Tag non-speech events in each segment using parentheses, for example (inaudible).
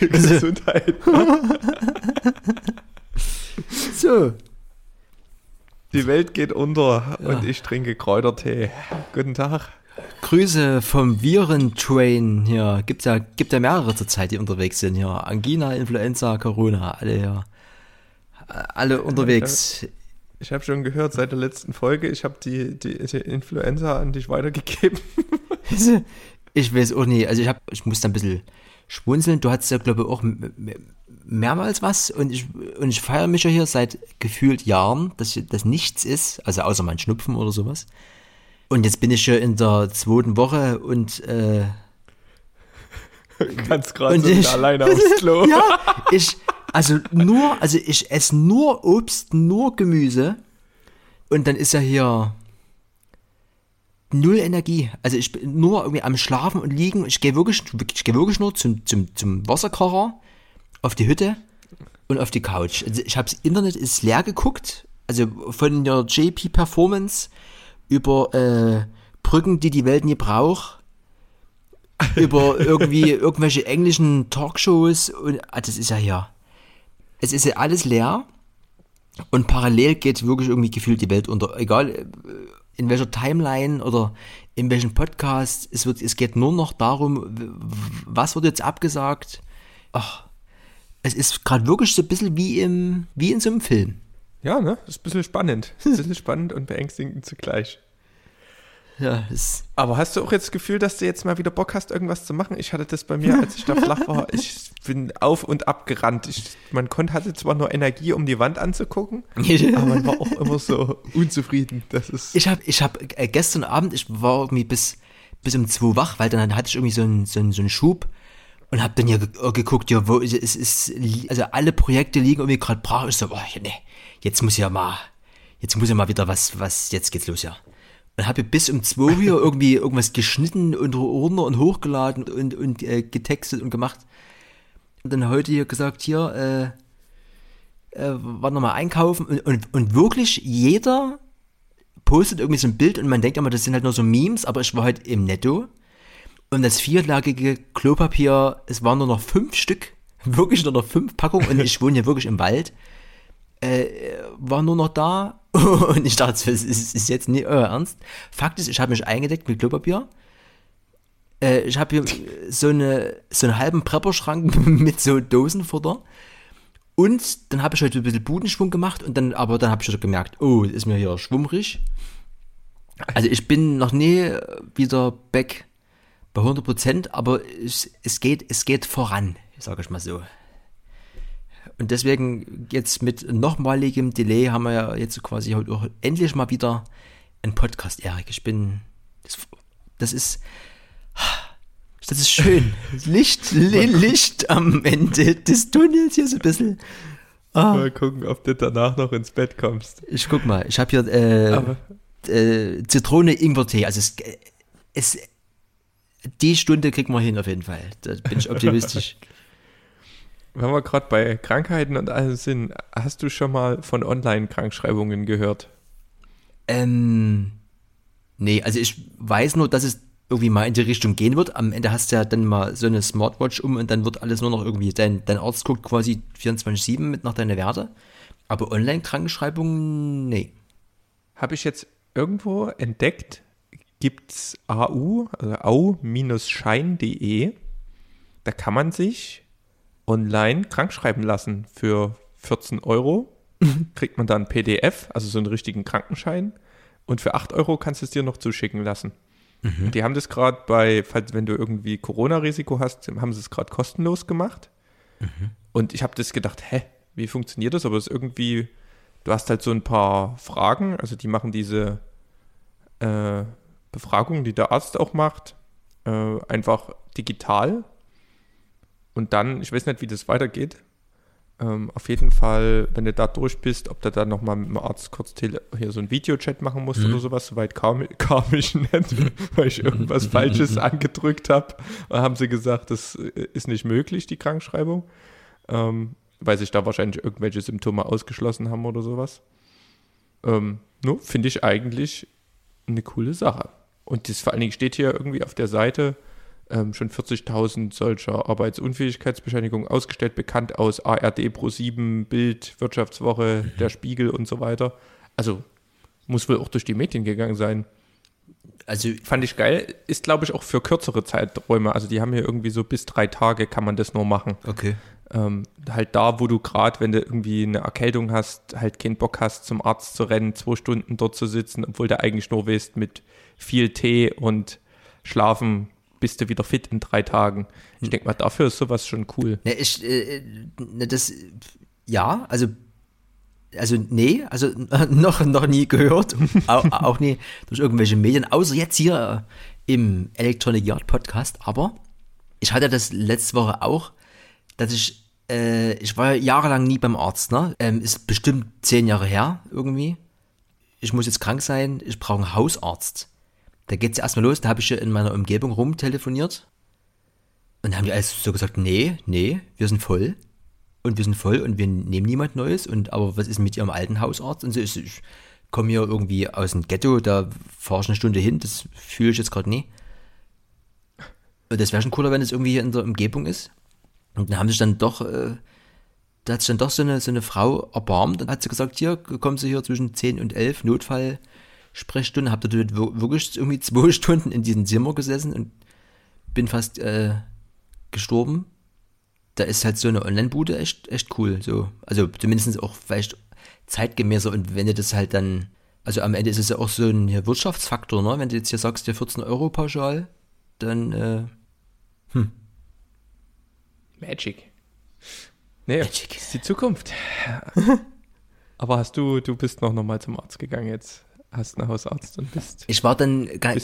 Gesundheit. (laughs) So, Die Welt geht unter und ich trinke Kräutertee. Guten Tag. Grüße vom Virentrain hier. Gibt ja, gibt ja mehrere zurzeit, die unterwegs sind hier. Angina, Influenza, Corona, alle hier. Alle unterwegs. Ich habe schon gehört seit der letzten Folge, ich habe die, die, die Influenza an dich weitergegeben. (laughs) Ich weiß auch nicht, also ich, hab, ich muss da ein bisschen schmunzeln. Du hattest ja, glaube ich, auch mehrmals was und ich, und ich feiere mich ja hier seit gefühlt Jahren, dass das nichts ist, also außer mein Schnupfen oder sowas. Und jetzt bin ich schon in der zweiten Woche und äh, (laughs) Ganz gerade Und ich- alleine aufs (laughs) Klo. ja, ich, also nur, also ich esse nur Obst, nur Gemüse und dann ist ja hier null Energie. Also ich bin nur irgendwie am Schlafen und liegen. Ich gehe wirklich, ich gehe wirklich nur zum, zum, zum Wasserkocher auf die Hütte und auf die Couch. Also ich habe das Internet ist leer geguckt, also von der JP Performance über äh, Brücken, die die Welt nie braucht, über irgendwie irgendwelche englischen Talkshows und ah, das ist ja hier. Es ist ja alles leer und parallel geht wirklich irgendwie gefühlt die Welt unter. Egal äh, in welcher Timeline oder in welchem Podcast, es, wird, es geht nur noch darum, was wird jetzt abgesagt. Ach, es ist gerade wirklich so ein bisschen wie, im, wie in so einem Film. Ja, ne? Das ist ein bisschen spannend. Ein bisschen spannend und beängstigend zugleich. Ja, Aber hast du auch jetzt das Gefühl, dass du jetzt mal wieder Bock hast, irgendwas zu machen? Ich hatte das bei mir, als ich da flach war. (laughs) Ich bin auf und ab gerannt. Ich, man konnte, hatte zwar nur Energie, um die Wand anzugucken, (laughs) aber man war auch immer so unzufrieden. Das ist. Ich habe ich hab, äh, gestern Abend, ich war irgendwie bis, bis um 2 wach, weil dann hatte ich irgendwie so einen, so einen, so einen Schub und habe dann ge äh, geguckt, ja, wo es ist, also alle Projekte liegen irgendwie gerade brach. Ich so, ja, nee, jetzt muss ja mal, jetzt muss ja mal wieder was, was, jetzt geht's los, ja. Und habe bis um 2 hier irgendwie irgendwas geschnitten und runter und hochgeladen und, und äh, getextet und gemacht. Und dann heute hier gesagt, hier, äh, äh, war nochmal einkaufen. Und, und, und wirklich jeder postet irgendwie so ein Bild und man denkt immer, das sind halt nur so Memes, aber ich war heute im Netto. Und das vierlagige Klopapier, es waren nur noch fünf Stück, (laughs) wirklich nur noch fünf Packungen und ich wohne hier wirklich im Wald, äh, war nur noch da (laughs) und ich dachte, das ist, ist jetzt nicht euer Ernst. Fakt ist, ich habe mich eingedeckt mit Klopapier. Äh, ich habe hier so, eine, so einen halben Prepperschrank (laughs) mit so Dosenfutter. Und dann habe ich heute ein bisschen Budenschwung gemacht und dann, aber dann habe ich schon gemerkt, oh, ist mir hier schwummrig. Also ich bin noch nie wieder back bei 100 Prozent, aber es, es geht, es geht voran, sage ich mal so. Und deswegen jetzt mit nochmaligem Delay haben wir ja jetzt quasi heute auch endlich mal wieder einen Podcast, Erik. Ich bin, das, das ist, das ist schön. (laughs) Licht, Li- Licht am Ende des Tunnels hier so ein bisschen. Mal gucken, ob du danach noch ins Bett kommst. Ich guck mal, ich habe hier äh, äh, Zitrone Ingwertee. Also es, es die Stunde kriegen wir hin auf jeden Fall. Da bin ich (laughs) optimistisch. Wenn wir gerade bei Krankheiten und allem sind, hast du schon mal von Online-Krankschreibungen gehört? ähm, nee, also ich weiß nur, dass es irgendwie mal in die Richtung gehen wird. Am Ende hast du ja dann mal so eine Smartwatch um und dann wird alles nur noch irgendwie, dein, dein Arzt guckt quasi 24-7 mit nach deine Werte. Aber Online-Krankenschreibung, nee. Habe ich jetzt irgendwo entdeckt, gibt's AU, also au-schein.de. Da kann man sich online krankschreiben lassen für 14 Euro. (laughs) Kriegt man dann PDF, also so einen richtigen Krankenschein. Und für 8 Euro kannst du es dir noch zuschicken lassen. Und Die haben das gerade bei, falls wenn du irgendwie Corona-Risiko hast, haben sie es gerade kostenlos gemacht. Und ich habe das gedacht, hä, wie funktioniert das? Aber es ist irgendwie, du hast halt so ein paar Fragen, also die machen diese äh, Befragung, die der Arzt auch macht, äh, einfach digital. Und dann, ich weiß nicht, wie das weitergeht. Ähm, auf jeden Fall, wenn du da durch bist, ob du dann nochmal mit dem Arzt kurz hier so ein Videochat machen musst oder sowas, soweit kam, (laughs) kam ich nicht, weil ich irgendwas Falsches (laughs) angedrückt habe. Da haben sie gesagt, das äh, ist nicht möglich, die Krankschreibung. Ähm, weil sich da wahrscheinlich irgendwelche Symptome ausgeschlossen haben oder sowas. Ähm, no, finde ich eigentlich eine coole Sache. Und das vor allen Dingen steht hier irgendwie auf der Seite, ähm, schon 40.000 solcher Arbeitsunfähigkeitsbescheinigungen ausgestellt, bekannt aus ARD Pro7, Bild, Wirtschaftswoche, der Spiegel und so weiter. Also muss wohl auch durch die Medien gegangen sein. Also Fand ich geil. Ist, glaube ich, auch für kürzere Zeiträume. Also die haben hier irgendwie so bis drei Tage kann man das nur machen. okay. Ähm, halt da, wo du gerade, wenn du irgendwie eine Erkältung hast, halt keinen Bock hast, zum Arzt zu rennen, zwei Stunden dort zu sitzen, obwohl du eigentlich nur weißt, mit viel Tee und Schlafen bist du wieder fit in drei Tagen. Ich denke mal, dafür ist sowas schon cool. Ne, ich, äh, ne, das, ja, also, also, nee, also (laughs) noch, noch nie gehört, (laughs) auch, auch nie durch irgendwelche Medien, außer jetzt hier äh, im Electronic Yard Podcast, aber ich hatte das letzte Woche auch, dass ich, äh, ich war ja jahrelang nie beim Arzt, ne, ähm, ist bestimmt zehn Jahre her, irgendwie. Ich muss jetzt krank sein, ich brauche einen Hausarzt. Da geht's erstmal los, da habe ich ja in meiner Umgebung rumtelefoniert. Und dann haben die alles so gesagt, nee, nee, wir sind voll. Und wir sind voll und wir nehmen niemand Neues. Und aber was ist mit ihrem alten Hausarzt? Und so ist, ich komme hier irgendwie aus dem Ghetto, da fahre ich eine Stunde hin, das fühle ich jetzt gerade nie. Und das wäre schon cooler, wenn es irgendwie hier in der Umgebung ist. Und dann haben sich dann doch, äh, da hat sich dann doch so eine, so eine Frau erbarmt und hat sie gesagt, hier, kommen Sie hier zwischen 10 und 11, Notfall, Sprechstunde, hab dort wir- wirklich irgendwie zwei (laughs) Stunden in diesem Zimmer gesessen und bin fast äh, gestorben. Da ist halt so eine Online-Bude echt, echt cool. So. Also zumindest auch vielleicht zeitgemäßer und wenn du das halt dann, also am Ende ist es ja auch so ein Wirtschaftsfaktor, ne? Wenn du jetzt hier sagst, dir 14 Euro pauschal, dann äh, Magic. Nee, Magic. ist die Zukunft. (laughs) Aber hast du, du bist noch nochmal zum Arzt gegangen jetzt, hast einen Hausarzt und bist. Ich war dann ga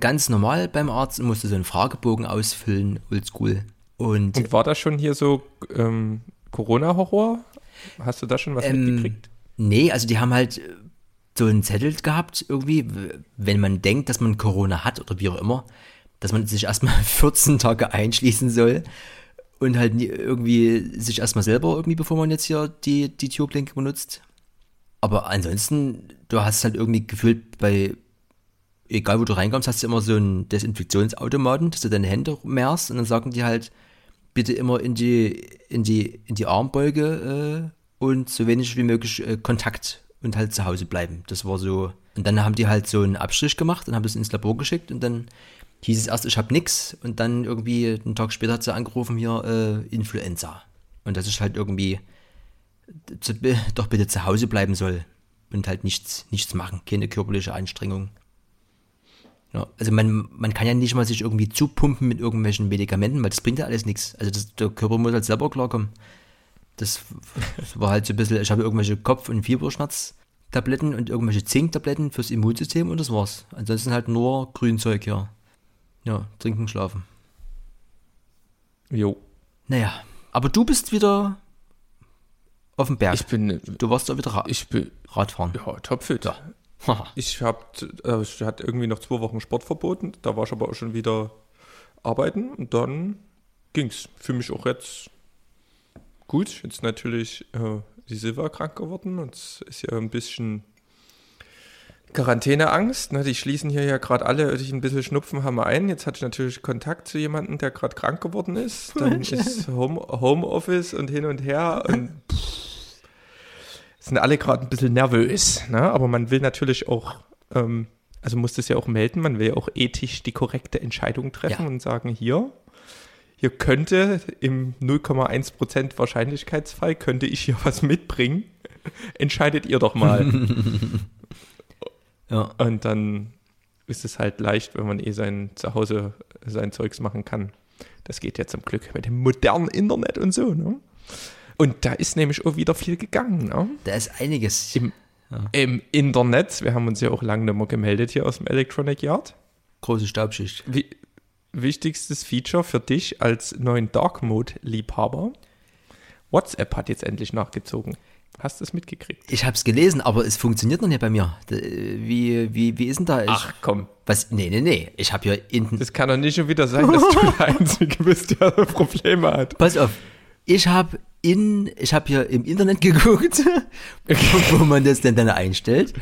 ganz normal beim Arzt und musste so einen Fragebogen ausfüllen, oldschool. Und, Und war das schon hier so ähm, Corona-Horror? Hast du da schon was Ähm, mitgekriegt? nee, also die haben halt so einen Zettel gehabt, irgendwie, wenn man denkt, dass man Corona hat oder wie auch immer, dass man sich erstmal 14 (laughs) Tage einschließen soll und halt irgendwie sich erstmal selber irgendwie, bevor man jetzt hier die, die Türklinke benutzt. Aber ansonsten, du hast halt irgendwie gefühlt bei, egal wo du reinkommst, hast du immer so einen Desinfektionsautomaten, dass du deine Hände mehrst und dann sagen die halt, bitte immer in die, in die, in die Armbeuge äh, und so wenig wie möglich äh, Kontakt und halt zu Hause bleiben. Das war so. Und dann haben die halt so einen Abstrich gemacht und haben das ins Labor geschickt und dann hieß es erst, ich habe nix und dann irgendwie einen Tag später hat sie angerufen, hier äh, Influenza. Und dass ich halt irgendwie doch bitte zu Hause bleiben soll und halt nichts, nichts machen, keine körperliche Anstrengung. Ja, also man, man kann ja nicht mal sich irgendwie zupumpen mit irgendwelchen Medikamenten, weil das bringt ja alles nichts. Also das, der Körper muss halt selber klarkommen. Das, das (laughs) war halt so ein bisschen, ich habe irgendwelche Kopf- und Fieberschmerztabletten und irgendwelche Zinktabletten fürs Immunsystem und das war's. Ansonsten halt nur Grünzeug, ja. Ja, trinken, schlafen. Jo. Naja, aber du bist wieder auf dem Berg. Ich bin, du warst da wieder Ra ich bin, Radfahren. ja, topfit. Haha. (laughs) Ich hab, äh, ich hatte irgendwie noch zwei Wochen Sport verboten. Da war ich aber auch schon wieder arbeiten und dann ging's. Für mich auch jetzt gut. Jetzt natürlich äh, die Silva krank geworden und es ist ja ein bisschen Quarantäneangst. Ne? Die schließen hier ja gerade alle, die ein bisschen Schnupfen haben ein. Jetzt hatte ich natürlich Kontakt zu jemandem, der gerade krank geworden ist. Dann ist Home, Homeoffice und hin und her und sind alle gerade ein bisschen nervös, ne? aber man will natürlich auch, ähm, also muss das ja auch melden, man will ja auch ethisch die korrekte Entscheidung treffen Ja. und sagen, hier, hier könnte im 0,1% Wahrscheinlichkeitsfall, könnte ich hier was mitbringen, (laughs) entscheidet ihr doch mal. (laughs) Ja. und dann ist es halt leicht, wenn man eh sein Zuhause sein Zeugs machen kann. Das geht ja zum Glück mit dem modernen Internet und so, ne? Und da ist nämlich auch wieder viel gegangen, ne? Da ist einiges. Im, Im Internet, wir haben uns ja auch lange nicht mehr gemeldet hier aus dem Electronic Yard. Große Staubschicht. Wie, wichtigstes Feature für dich als neuen Dark Mode-Liebhaber. WhatsApp hat jetzt endlich nachgezogen. Hast du es mitgekriegt? Ich habe es gelesen, aber es funktioniert noch nicht bei mir. D- Wie, wie, wie ist denn da? Ich, Ach komm, was? Nee, nee, nee. Ich habe ja in, das kann doch nicht schon wieder sein, dass du der (laughs) Einzige bist, der Probleme hat. Pass auf. Ich habe in, ich habe hier im Internet (laughs) geguckt, wo man das denn dann einstellt.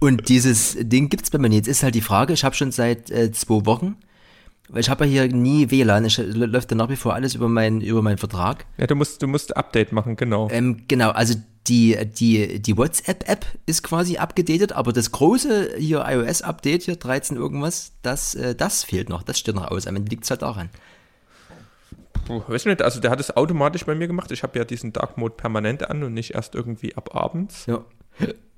Und dieses Ding gibt's bei mir nicht. Jetzt ist halt die Frage, ich habe schon seit äh, zwei Wochen, weil ich habe ja hier nie WLAN, ich, läuft dann nach wie vor alles über meinen über meinen Vertrag. Ja, du musst, du musst Update machen, genau. Ähm, genau, also die, die, die WhatsApp-App ist quasi abgedatet, aber das große hier iOS-Update, hier 13 irgendwas, das, äh, das fehlt noch, das steht noch aus. Am Ende liegt es halt daran. Weiß nicht, also der hat es automatisch bei mir gemacht. Ich habe ja diesen Dark Mode permanent an und nicht erst irgendwie ab abends. Ja.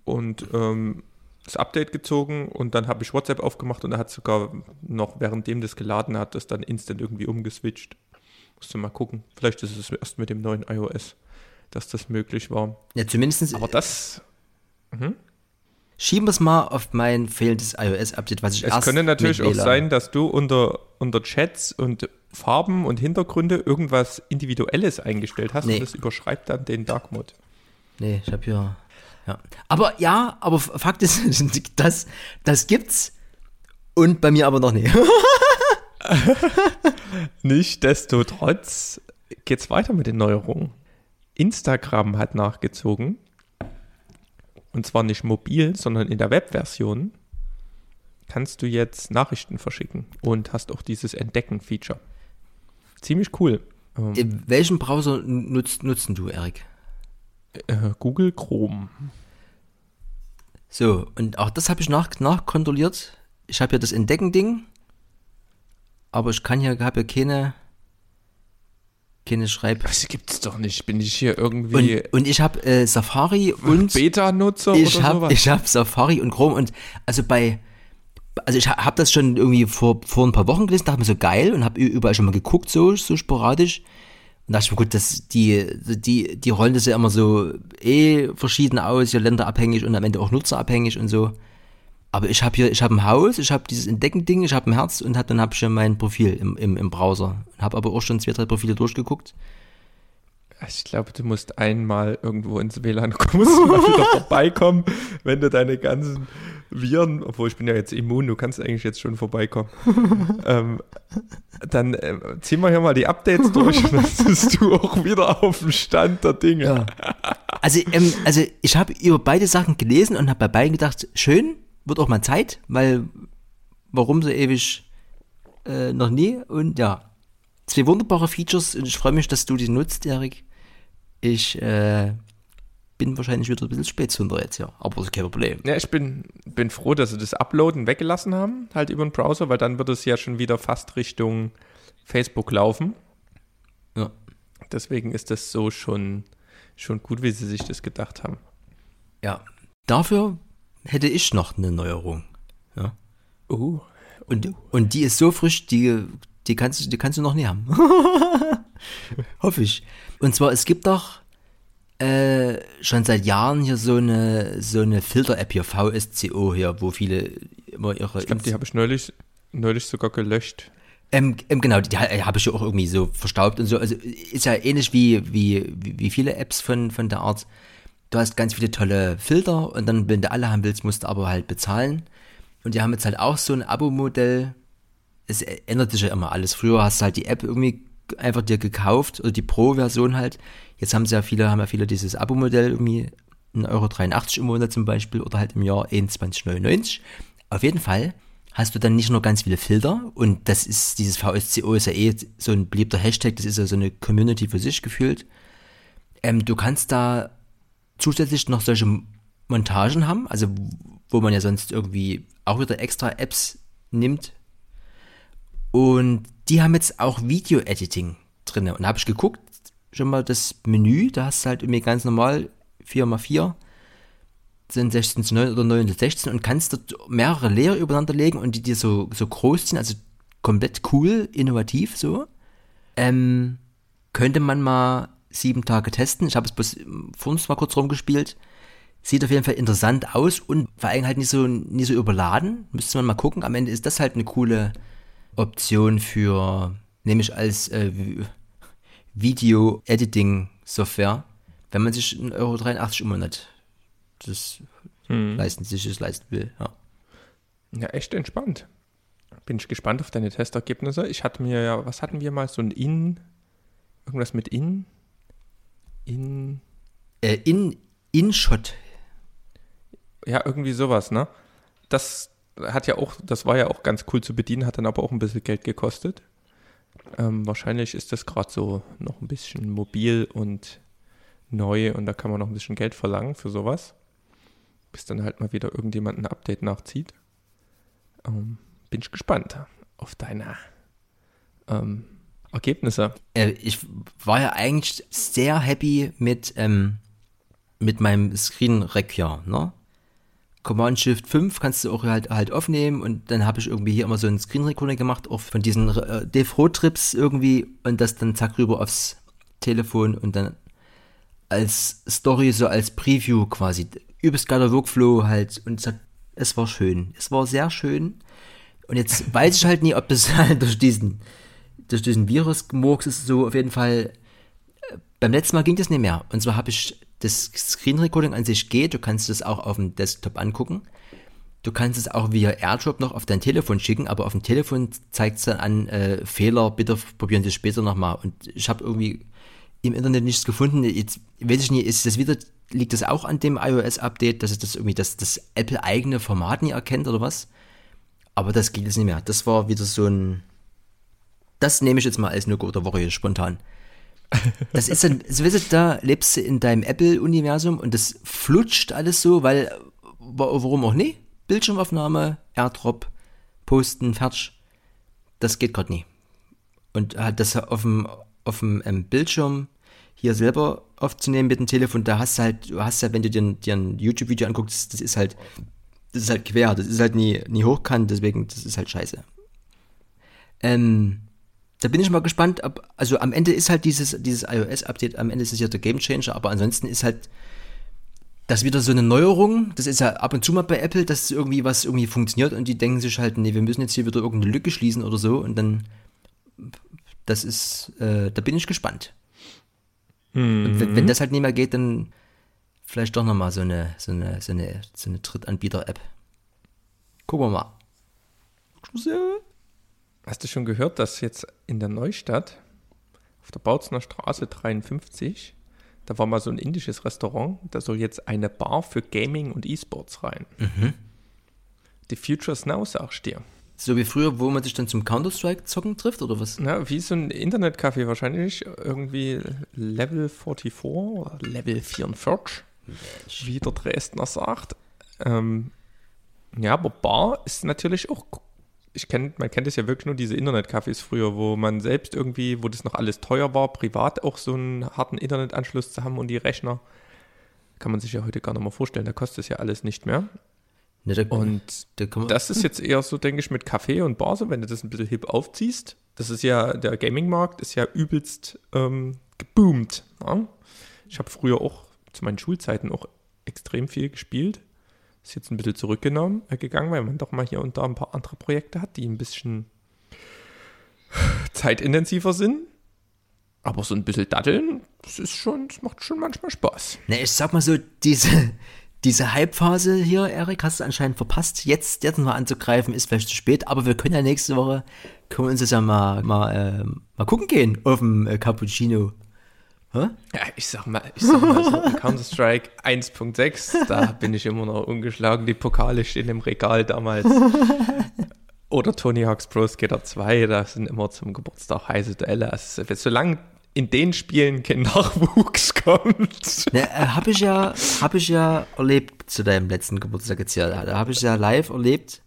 Und ähm, das Update gezogen und dann habe ich WhatsApp aufgemacht und er hat sogar noch, währenddem das geladen hat, das dann instant irgendwie umgeswitcht. Musst du mal gucken. Vielleicht ist es erst mit dem neuen iOS, dass das möglich war. Ja, zumindest Aber das. Mhm. schieben wir es mal auf mein fehlendes iOS-Update, was ich Es erst könnte natürlich auch sein, dass du unter, unter Chats und Farben und Hintergründe irgendwas Individuelles eingestellt hast Nee. und das überschreibt dann den Dark Mode. Nee, ich habe hier. Ja. Aber ja, aber Fakt ist, (laughs) das, das gibt's. Und bei mir aber noch nicht. (laughs) Nichtsdestotrotz geht's weiter mit den Neuerungen. Instagram hat nachgezogen. Und zwar nicht mobil, sondern in der Webversion kannst du jetzt Nachrichten verschicken und hast auch dieses Entdecken-Feature. Ziemlich cool. Ähm, welchen Browser nutzt, nutzen du, Erik? äh, Google Chrome. So, und auch das habe ich nach, nachkontrolliert. Ich habe hier das Entdecken-Ding, aber ich kann hier, habe hier keine, keine Schreib. Das gibt's doch nicht. Bin ich hier irgendwie Und, und ich habe äh, Safari (laughs) und Beta-Nutzer ich oder habe sowas? ich hab Safari und Chrome und also bei also ich habe das schon irgendwie vor, vor ein paar Wochen gelesen, dachte mir so geil und habe überall schon mal geguckt, so, so sporadisch. Und dachte ich mir, gut, das, die, die, die rollen das ja immer so eh verschieden aus, ja länderabhängig und am Ende auch nutzerabhängig und so. Aber ich habe hier, ich habe ein Haus, ich habe dieses Entdecken-Ding, ich habe ein Herz und hab, dann habe ich schon mein Profil im, im, im Browser. Habe aber auch schon zwei, drei Profile durchgeguckt. Ich glaube, du musst einmal irgendwo ins WLAN kommen, (laughs) musst du mal wieder (laughs) vorbeikommen, wenn du deine ganzen Viren, obwohl ich bin ja jetzt immun, du kannst eigentlich jetzt schon vorbeikommen. (laughs) ähm, dann äh, ziehen wir hier mal die Updates durch und dann (laughs) bist du auch wieder auf dem Stand der Dinge. Ja. Also, ähm, also ich habe über beide Sachen gelesen und habe bei beiden gedacht, schön, wird auch mal Zeit, weil warum so ewig äh, noch nie? Und ja, zwei wunderbare Features und ich freue mich, dass du die nutzt, Erik. Ich äh, bin wahrscheinlich wieder ein bisschen Spätzünder jetzt, ja, aber das ist kein Problem. Ja, ich bin, bin froh, dass sie das Uploaden weggelassen haben, halt über den Browser, weil dann wird es ja schon wieder fast Richtung Facebook laufen. Ja. Deswegen ist das so schon, schon gut, wie sie sich das gedacht haben. ja. Dafür hätte ich noch eine Neuerung. Ja. Uh, Und, und die ist so frisch, die, die, kannst, die kannst du noch nie haben. (laughs) Hoffe ich. Und zwar, es gibt doch äh, schon seit Jahren hier so eine, so eine Filter-App hier, VSCO hier, wo viele immer ihre... ich glaube, die habe ich neulich, neulich sogar gelöscht. Ähm, ähm, genau, die, die habe ich ja auch irgendwie so verstaubt und so. Also ist ja ähnlich wie, wie, wie viele Apps von, von der Art. Du hast ganz viele tolle Filter und dann, wenn du alle haben willst, musst du aber halt bezahlen. Und die haben jetzt halt auch so ein Abo-Modell. Es ändert sich ja immer alles. Früher hast du halt die App irgendwie einfach dir gekauft oder die Pro-Version halt. Jetzt haben sie ja viele, haben ja viele dieses Abo-Modell irgendwie 1,83 Euro im Monat zum Beispiel oder halt im Jahr 21,99. Auf jeden Fall hast du dann nicht nur ganz viele Filter und das ist, dieses VSCO ist ja eh so ein beliebter Hashtag, das ist ja so eine Community für sich gefühlt. Ähm, du kannst da zusätzlich noch solche Montagen haben, also wo man ja sonst irgendwie auch wieder extra Apps nimmt. Und die haben jetzt auch Video-Editing drin. Und da habe ich geguckt, schon mal das Menü, da hast du halt irgendwie ganz normal 4x4 sind 16 zu 9 oder 9 zu 16 und kannst dort mehrere Layer übereinander legen und die dir so, so groß ziehen, also komplett cool, innovativ so. Ähm, könnte man mal sieben Tage testen. Ich habe es bloß vor uns mal kurz rumgespielt. Sieht auf jeden Fall interessant aus und vor allem halt nicht so, nicht so überladen. Müsste man mal gucken. Am Ende ist das halt eine coole Option für, nämlich als äh, Video-Editing-Software, wenn man sich 1,83 Euro im Monat das leisten, sich das leisten will. Ja. Ja, echt entspannt. Bin ich gespannt auf deine Testergebnisse. Ich hatte mir ja, was hatten wir mal, so ein In, irgendwas mit In? In, Äh, in, InShot. ja, irgendwie sowas, ne? Das hat ja auch, das war ja auch ganz cool zu bedienen, hat dann aber auch ein bisschen Geld gekostet. Ähm, wahrscheinlich ist das gerade so noch ein bisschen mobil und neu und da kann man noch ein bisschen Geld verlangen für sowas. Bis dann halt mal wieder irgendjemand ein Update nachzieht. Ähm, bin ich gespannt auf deine ähm, Ergebnisse. Äh, ich war ja eigentlich sehr happy mit, ähm, mit meinem Screen Rec hier, ne? Command Shift 5 kannst du auch halt, halt aufnehmen und dann habe ich irgendwie hier immer so einen Screen Recording gemacht, auch von diesen äh, Road Trips irgendwie und das dann zack rüber aufs Telefon und dann als Story, so als Preview quasi. Übelst geiler Workflow halt und es, hat, es war schön. Es war sehr schön. Und jetzt (laughs) weiß ich halt nie, ob das (laughs) halt durch diesen, durch diesen Virus-Murks ist so auf jeden Fall. äh, Beim letzten Mal ging das nicht mehr. Und zwar habe ich das Screen Recording an sich geht. Du kannst es auch auf dem Desktop angucken. Du kannst es auch via AirDrop noch auf dein Telefon schicken, aber auf dem Telefon zeigt es dann an äh, Fehler, bitte probieren Sie es später nochmal. Und ich habe irgendwie im Internet nichts gefunden. Jetzt weiß ich nicht, ist das wieder, liegt das auch an dem iOS-Update, dass es das irgendwie das, das Apple-eigene Format nie erkennt oder was? Aber das geht jetzt nicht mehr. Das war wieder so ein. Das nehme ich jetzt mal als No-Go der Woche spontan. Das ist dann, so weißt du, da lebst du in deinem Apple-Universum und das flutscht alles so, weil, wa- warum auch nicht? Bildschirmaufnahme, AirDrop, posten, fertig. Das geht gerade nie. Und halt das auf dem, auf dem ähm, Bildschirm hier selber aufzunehmen mit dem Telefon, da hast du halt, du hast ja, wenn du dir, ein- dir ein YouTube-Video anguckst, das ist halt, das ist halt quer, das ist halt nie, nie hochkant, deswegen, das ist halt scheiße. Ähm, da bin ich mal gespannt, ob, also am Ende ist halt dieses, dieses iOS-Update, am Ende ist es ja der Gamechanger, aber ansonsten ist halt das wieder so eine Neuerung. Das ist ja ab und zu mal bei Apple, dass irgendwie was irgendwie funktioniert und die denken sich halt, nee, wir müssen jetzt hier wieder irgendeine Lücke schließen oder so und dann, das ist, äh, da bin ich gespannt. Und wenn, wenn das halt nicht mehr geht, dann vielleicht doch nochmal so eine, so eine, so eine, so eine Drittanbieter-App. Gucken wir mal. Hast du schon gehört, dass jetzt in der Neustadt auf der Bautzner Straße 53, da war mal so ein indisches Restaurant, da soll jetzt eine Bar für Gaming und E-Sports rein. The Future's Now, sagst du dir. So wie früher, wo man sich dann zum Counter-Strike-Zocken trifft, oder was? Na, wie so ein Internetcafé wahrscheinlich, irgendwie Level 44 oder Level 44, wie der Dresdner sagt. Ähm, ja, aber Bar ist natürlich auch, ich kenn, man kennt es ja wirklich nur diese Internetcafés früher, wo man selbst irgendwie, wo das noch alles teuer war, privat auch so einen harten Internetanschluss zu haben und die Rechner, kann man sich ja heute gar nicht mehr vorstellen, da kostet es ja alles nicht mehr. Ne, da, Und da das ist jetzt eher so, denke ich, mit Kaffee und Bar, so wenn du das ein bisschen hip aufziehst. Das ist ja, der Gaming-Markt ist ja übelst ähm, geboomt. Ja? Ich habe früher auch zu meinen Schulzeiten auch extrem viel gespielt. Ist jetzt ein bisschen zurückgenommen, äh, gegangen, weil man doch mal hier und da ein paar andere Projekte hat, die ein bisschen zeitintensiver sind. Aber so ein bisschen daddeln, das ist schon, das macht schon manchmal Spaß. ne, ich sag mal so, diese, diese Hype-Phase hier, Erik, hast du anscheinend verpasst. Jetzt, jetzt mal anzugreifen, ist vielleicht zu spät, aber wir können ja nächste Woche, können wir uns das ja mal, mal, äh, mal gucken gehen auf dem äh, Cappuccino. Hä? Ja, ich sag mal, ich sag mal so, Counter-Strike 1.6, da (laughs) bin ich immer noch ungeschlagen. Die Pokale stehen im Regal damals. (laughs) Oder Tony Hawk's Pro Skater 2, da sind immer zum Geburtstag heiße Duelle. Also, solange in den Spielen kein Nachwuchs (laughs) kommt. Ne, äh, hab ich ja, hab ich ja erlebt zu deinem letzten Geburtstag jetzt hier. Da habe ich ja live erlebt.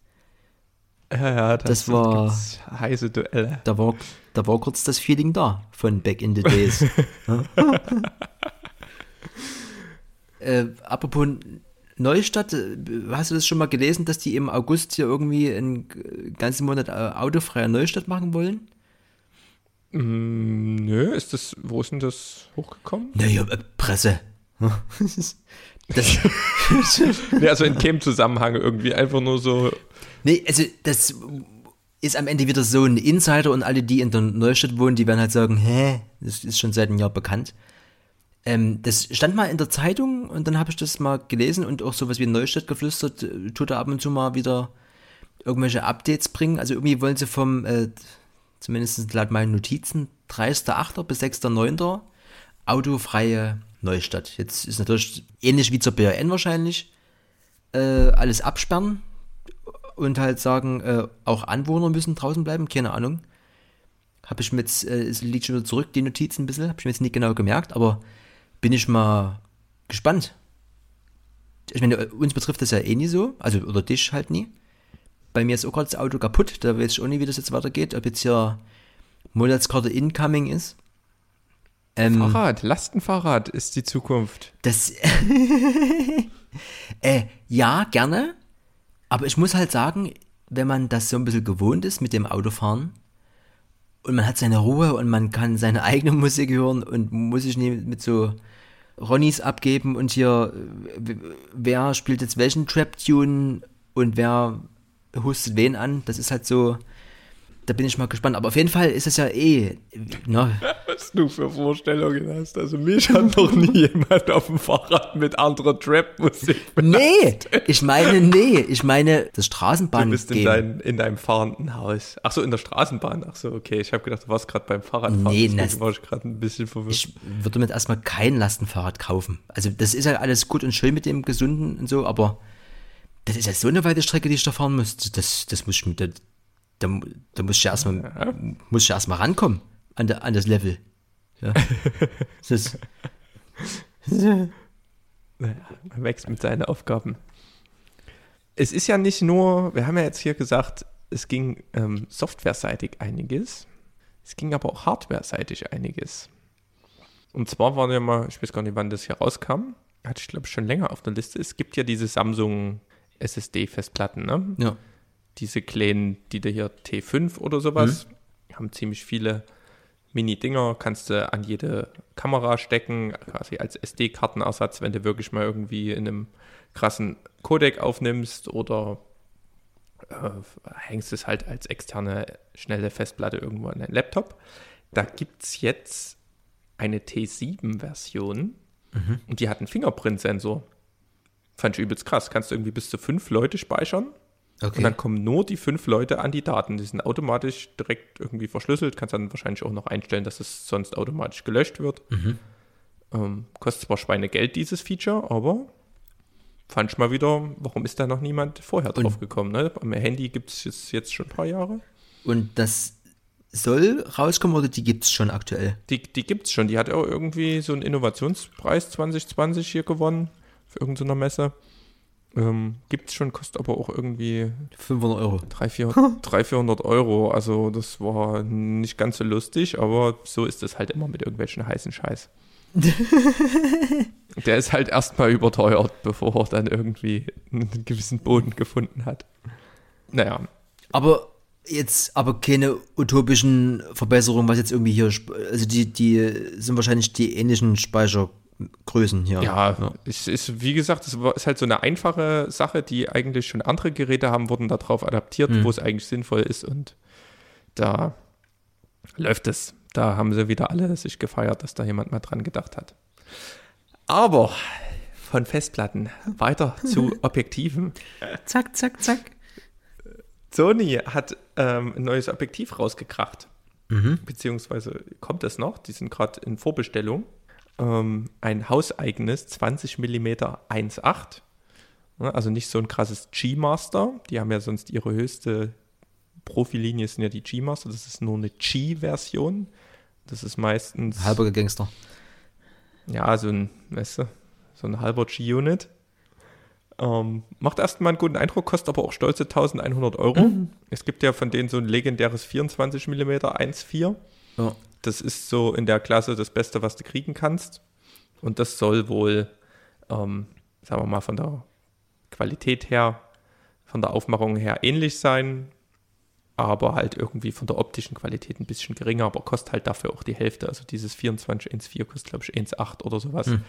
Ja, ja, Das war- gibt's heiße Duelle. Da war, da war kurz das Feeling da von Back in the Days. (laughs) (laughs) äh, apropos Neustadt, äh, hast du das schon mal gelesen, dass die im August hier irgendwie einen ganzen Monat äh, autofreie Neustadt machen wollen? Mm, nö, ist das, wo ist denn das hochgekommen? Naja, äh, Presse. (laughs) das, nee, also in keinem Zusammenhang irgendwie, einfach nur so, nee, also das ist am Ende wieder so ein Insider und alle, die in der Neustadt wohnen, die werden halt sagen, hä, das ist schon seit einem Jahr bekannt. Ähm, das stand mal in der Zeitung und dann habe ich das mal gelesen und auch sowas wie Neustadt geflüstert, äh, tut er ab und zu mal wieder irgendwelche Updates bringen. Also irgendwie wollen sie vom, äh, zumindest laut meinen Notizen, 30.8. bis 6.9. autofreie Neustadt. Jetzt ist natürlich ähnlich wie zur BRN wahrscheinlich, äh, alles absperren und halt sagen, äh, auch Anwohner müssen draußen bleiben, keine Ahnung. Habe ich mir jetzt, äh, es liegt schon wieder zurück, die Notizen ein bisschen, habe ich mir jetzt nicht genau gemerkt, aber bin ich mal gespannt. Ich meine, uns betrifft das ja eh nie so, also oder dich halt nie. Bei mir ist auch gerade das Auto kaputt, da weiß ich auch nicht, wie das jetzt weitergeht, ob jetzt hier Monatskarte incoming ist. Ähm, Fahrrad, Lastenfahrrad ist die Zukunft. Das, (laughs) äh, ja, gerne. Aber ich muss halt sagen, wenn man das so ein bisschen gewohnt ist mit dem Autofahren und man hat seine Ruhe und man kann seine (laughs) eigene Musik hören und muss sich nicht mit so Ronnys abgeben und hier, wer spielt jetzt welchen Trap-Tune und wer hustet wen an, das ist halt so, da bin ich mal gespannt. Aber auf jeden Fall ist es ja eh. Ne? Was du für Vorstellungen hast. Also mich hat noch nie jemand auf dem Fahrrad mit anderer Trap-Musik Nee, ich meine, nee, ich meine das Straßenbahn. Du bist in, dein, in deinem fahrenden Haus. Ach so, in der Straßenbahn. Ach so, okay. Ich habe gedacht, du warst gerade beim Fahrradfahren. Nee, das war ich gerade ein bisschen verwirrt. Ich würde mir erstmal kein Lastenfahrrad kaufen. Also das ist ja alles gut und schön mit dem Gesunden und so, aber das ist ja so eine weite Strecke, die ich da fahren muss. Das, das muss ich mit, da, da muss ich ja erstmal, ja. muss ich ja erstmal rankommen an, der, an das Level. Ja. das naja, (laughs) man wächst mit seinen Aufgaben. Es ist ja nicht nur, wir haben ja jetzt hier gesagt, es ging ähm, softwareseitig einiges, es ging aber auch hardwareseitig einiges. Und zwar waren ja mal, ich weiß gar nicht, wann das hier rauskam, hatte ich glaube ich schon länger auf der Liste. Es gibt ja diese Samsung SSD-Festplatten, ne? Ja diese kleinen, die da hier T5 oder sowas, mhm. haben ziemlich viele Mini-Dinger, kannst du an jede Kamera stecken, quasi als SD-Kartenersatz, wenn du wirklich mal irgendwie in einem krassen Codec aufnimmst oder äh, hängst es halt als externe schnelle Festplatte irgendwo an deinen Laptop. Da gibt es jetzt eine T7-Version mhm. und die hat einen Fingerprint-Sensor. Fand ich übelst krass. Kannst du irgendwie bis zu fünf Leute speichern Okay. Und dann kommen nur die fünf Leute an die Daten. Die sind automatisch direkt irgendwie verschlüsselt. Kannst dann wahrscheinlich auch noch einstellen, dass es sonst automatisch gelöscht wird. Mhm. Ähm, kostet zwar Schweinegeld, dieses Feature, aber fand ich mal wieder, warum ist da noch niemand vorher drauf und, gekommen? Ne? Am Handy gibt es jetzt, jetzt schon ein paar Jahre. Und das soll rauskommen oder die gibt es schon aktuell? Die, die gibt es schon. Die hat auch irgendwie so einen Innovationspreis 2020 hier gewonnen für irgendeine Messe. Ähm, Gibt es schon, kostet aber auch irgendwie 500 Euro. 300, 400 (laughs) Euro. Also das war nicht ganz so lustig, aber so ist es halt immer mit irgendwelchen heißen Scheiß. (laughs) Der ist halt erstmal überteuert, bevor er dann irgendwie einen gewissen Boden gefunden hat. Naja. Aber jetzt aber keine utopischen Verbesserungen, was jetzt irgendwie hier, also die, die sind wahrscheinlich die ähnlichen Speicher Größen hier. Ja, ja. Es ist, wie gesagt, es ist halt so eine einfache Sache, die eigentlich schon andere Geräte haben, wurden darauf adaptiert, mhm. wo es eigentlich sinnvoll ist und da läuft es. Da haben sie wieder alle sich gefeiert, dass da jemand mal dran gedacht hat. Aber von Festplatten weiter (laughs) zu Objektiven. Zack, zack, zack. Sony hat ähm, ein neues Objektiv rausgekracht. Mhm. Beziehungsweise kommt es noch, die sind gerade in Vorbestellung ähm, ein hauseigenes 20 mm 1.8. Also nicht so ein krasses G-Master. Die haben ja sonst ihre höchste Profilinie sind ja die G-Master. Das ist nur eine G-Version. Das ist meistens. Halber Gangster. Ja, so ein, weißt du, so ein halber G-Unit. Ähm, macht erstmal einen guten Eindruck, kostet aber auch stolze 1100 Euro. Mhm. Es gibt ja von denen so ein legendäres 24 mm 1.4. Ja das ist so in der Klasse das Beste, was du kriegen kannst. Und das soll wohl, ähm, sagen wir mal, von der Qualität her, von der Aufmachung her ähnlich sein, aber halt irgendwie von der optischen Qualität ein bisschen geringer, aber kostet halt dafür auch die Hälfte. Also dieses 24.1.4 kostet, glaube ich, 1.8 oder sowas. Hm.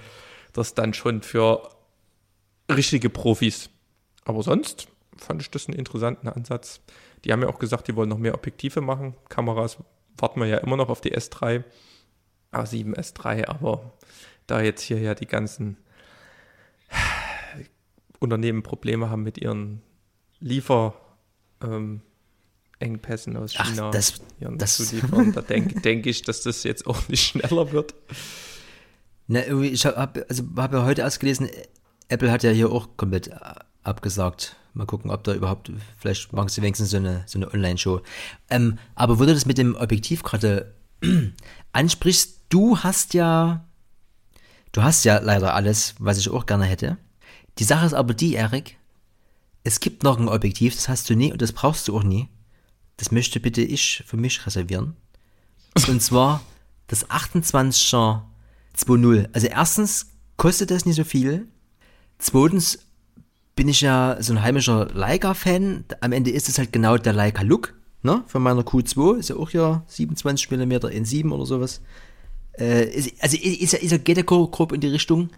Das dann schon für richtige Profis. Aber sonst fand ich das einen interessanten Ansatz. Die haben ja auch gesagt, die wollen noch mehr Objektive machen. Kameras warten wir ja immer noch auf die S3, A7 S3, aber da jetzt hier ja die ganzen Unternehmen Probleme haben mit ihren Lieferengpässen ähm, aus China, Ach, das, das, da denke denk ich, dass das jetzt auch nicht schneller wird. Na, ich habe also hab ja heute erst gelesen, Apple hat ja hier auch komplett abgesagt. Mal gucken, ob da überhaupt, vielleicht machen sie wenigstens so eine, so eine Online-Show. Ähm, aber wo du das mit dem Objektiv gerade (clears throat) ansprichst, du hast ja, du hast ja leider alles, was ich auch gerne hätte. Die Sache ist aber die, Erik, es gibt noch ein Objektiv, das hast du nie und das brauchst du auch nie. Das möchte bitte ich für mich reservieren. Und zwar das 28er 2.0. Also erstens kostet das nicht so viel. Zweitens bin ich ja so ein heimischer Leica-Fan. Am Ende ist es halt genau der Leica-Look, ne? Von meiner Q2. Ist ja auch ja 27 mm in 7 oder sowas. Äh, ist, also ist, ist, ist, geht ja grob in die Richtung.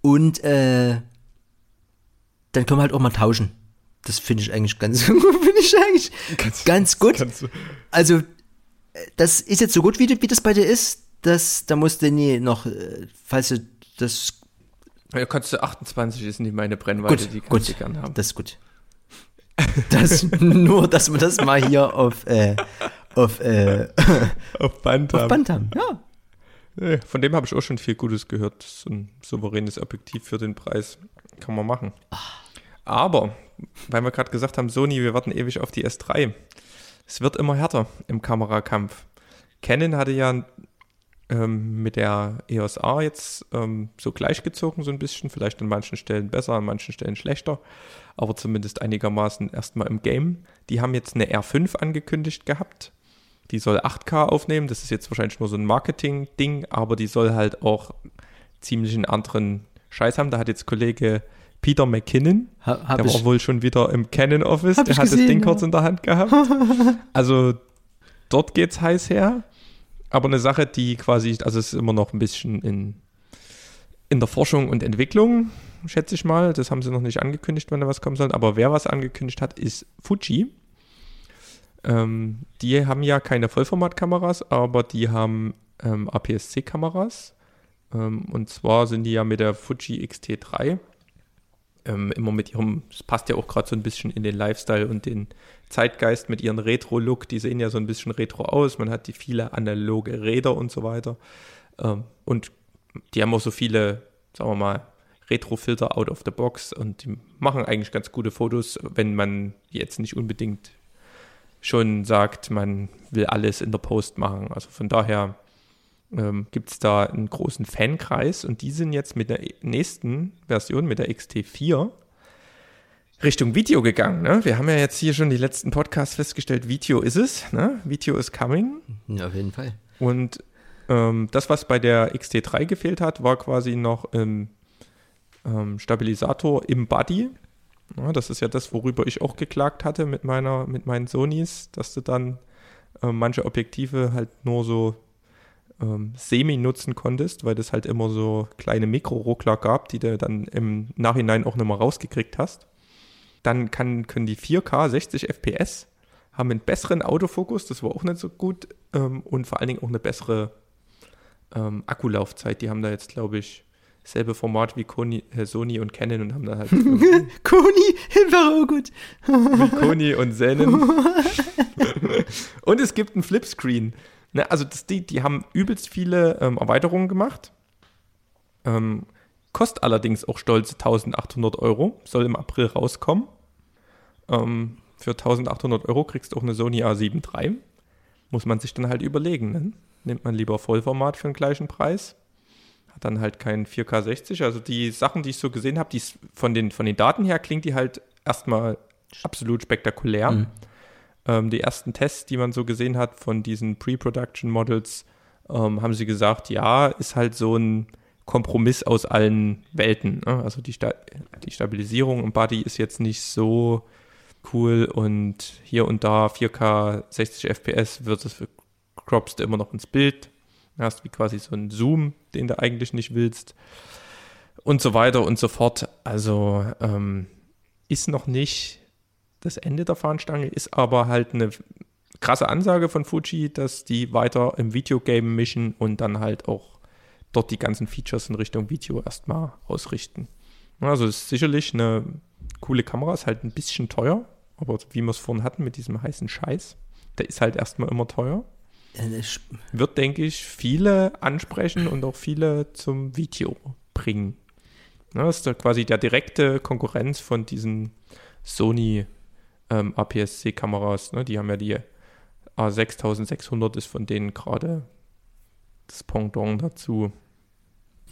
Und äh, dann können wir halt auch mal tauschen. Das finde ich eigentlich ganz, (laughs) finde ich eigentlich ganz, ganz gut. Also, das ist jetzt so gut, wie, wie das bei dir ist. Das, da musst du nie noch, äh, falls du das. Ja, kannst du 28 ist nicht meine Brennweite, gut, die gut, du gern haben. Das ist gut. Das, (laughs) nur, dass wir das mal hier auf, äh, auf, äh, (laughs) auf Band auf haben. Band haben, ja. Von dem habe ich auch schon viel Gutes gehört. So ein souveränes Objektiv für den Preis kann man machen. Ach. Aber, weil wir gerade gesagt haben, Sony, wir warten ewig auf die S3. Es wird immer härter im Kamerakampf. Canon hatte ja ähm, mit der EOS R jetzt ähm, so gleichgezogen, so ein bisschen. Vielleicht an manchen Stellen besser, an manchen Stellen schlechter. Aber zumindest einigermaßen erstmal im Game. Die haben jetzt eine R5 angekündigt gehabt. Die soll 8K aufnehmen. Das ist jetzt wahrscheinlich nur so ein Marketing-Ding, aber die soll halt auch ziemlich einen anderen Scheiß haben. Da hat jetzt Kollege Peter McKinnon. Ha, der war wohl schon wieder im Canon Office. Der hat gesehen, das Ding ja. kurz in der Hand gehabt. (laughs) also dort geht's heiß her. Aber eine Sache, die quasi, also es ist immer noch ein bisschen in, in der Forschung und Entwicklung, schätze ich mal. Das haben sie noch nicht angekündigt, wann da was kommen soll. Aber wer was angekündigt hat, ist Fuji. Ähm, die haben ja keine Vollformatkameras, aber die haben ähm, APS-C-Kameras. Ähm, und zwar sind die ja mit der Fuji X-T3 ähm, immer mit ihrem, es passt ja auch gerade so ein bisschen in den Lifestyle und den Zeitgeist mit ihrem Retro-Look. Die sehen ja so ein bisschen retro aus. Man hat die viele analoge Räder und so weiter. Ähm, und die haben auch so viele, sagen wir mal, Retro-Filter out of the box und die machen eigentlich ganz gute Fotos, wenn man jetzt nicht unbedingt schon sagt, man will alles in der Post machen. Also von daher ähm, gibt es da einen großen Fankreis und die sind jetzt mit der nächsten Version, mit der XT4, Richtung Video gegangen. Ne? Wir haben ja jetzt hier schon die letzten Podcasts festgestellt, Video ist es, ne? Video is coming. Ja, auf jeden Fall. Und ähm, das, was bei der XT3 gefehlt hat, war quasi noch ähm, ähm, Stabilisator im Body. Ja, das ist ja das, worüber ich auch geklagt hatte mit meiner, mit meinen Sonys, dass du dann äh, manche Objektive halt nur so ähm, semi nutzen konntest, weil es halt immer so kleine Mikroruckler gab, die du dann im Nachhinein auch mehr rausgekriegt hast. Dann kann, können die 4K 60 FPS haben einen besseren Autofokus, das war auch nicht so gut ähm, und vor allen Dingen auch eine bessere ähm, Akkulaufzeit. Die haben da jetzt, glaube ich, selbe Format wie Koni, äh, Sony und Canon und haben da halt. (laughs) Koni, war auch gut. wie Koni und Zenon. (laughs) und es gibt einen Flipscreen. Ne, also das, die, die haben übelst viele ähm, Erweiterungen gemacht. Ähm, kostet allerdings auch stolze 1800 Euro. Soll im April rauskommen. Ähm, für 1800 Euro kriegst du auch eine Sony A7 III. Muss man sich dann halt überlegen. Ne? Nimmt man lieber Vollformat für den gleichen Preis. Hat dann halt kein 4K 60. Also die Sachen, die ich so gesehen habe, von den, von den Daten her klingt die halt erstmal absolut spektakulär. Mhm. Ähm, die ersten Tests, die man so gesehen hat von diesen Pre-Production Models, ähm, haben sie gesagt, ja, ist halt so ein Kompromiss aus allen Welten. Ne? Also die, Sta die Stabilisierung im Body ist jetzt nicht so cool und hier und da 4K 60 FPS wird es croppst du immer noch ins Bild. Hast wie quasi so einen Zoom, den du eigentlich nicht willst. Und so weiter und so fort. Also ähm, ist noch nicht das Ende der Fahnenstange, ist aber halt eine krasse Ansage von Fuji, dass die weiter im Videogame mischen und dann halt auch dort die ganzen Features in Richtung Video erstmal ausrichten. Also ist sicherlich eine coole Kamera, ist halt ein bisschen teuer, aber wie wir es vorhin hatten mit diesem heißen Scheiß, der ist halt erstmal immer teuer. Wird, denke ich, viele ansprechen und auch viele zum Video bringen. Ne, das ist quasi der direkte Konkurrenz von diesen Sony ähm, APS-C-Kameras. Ne? Die haben ja die A6600 ist von denen gerade das Pendant dazu.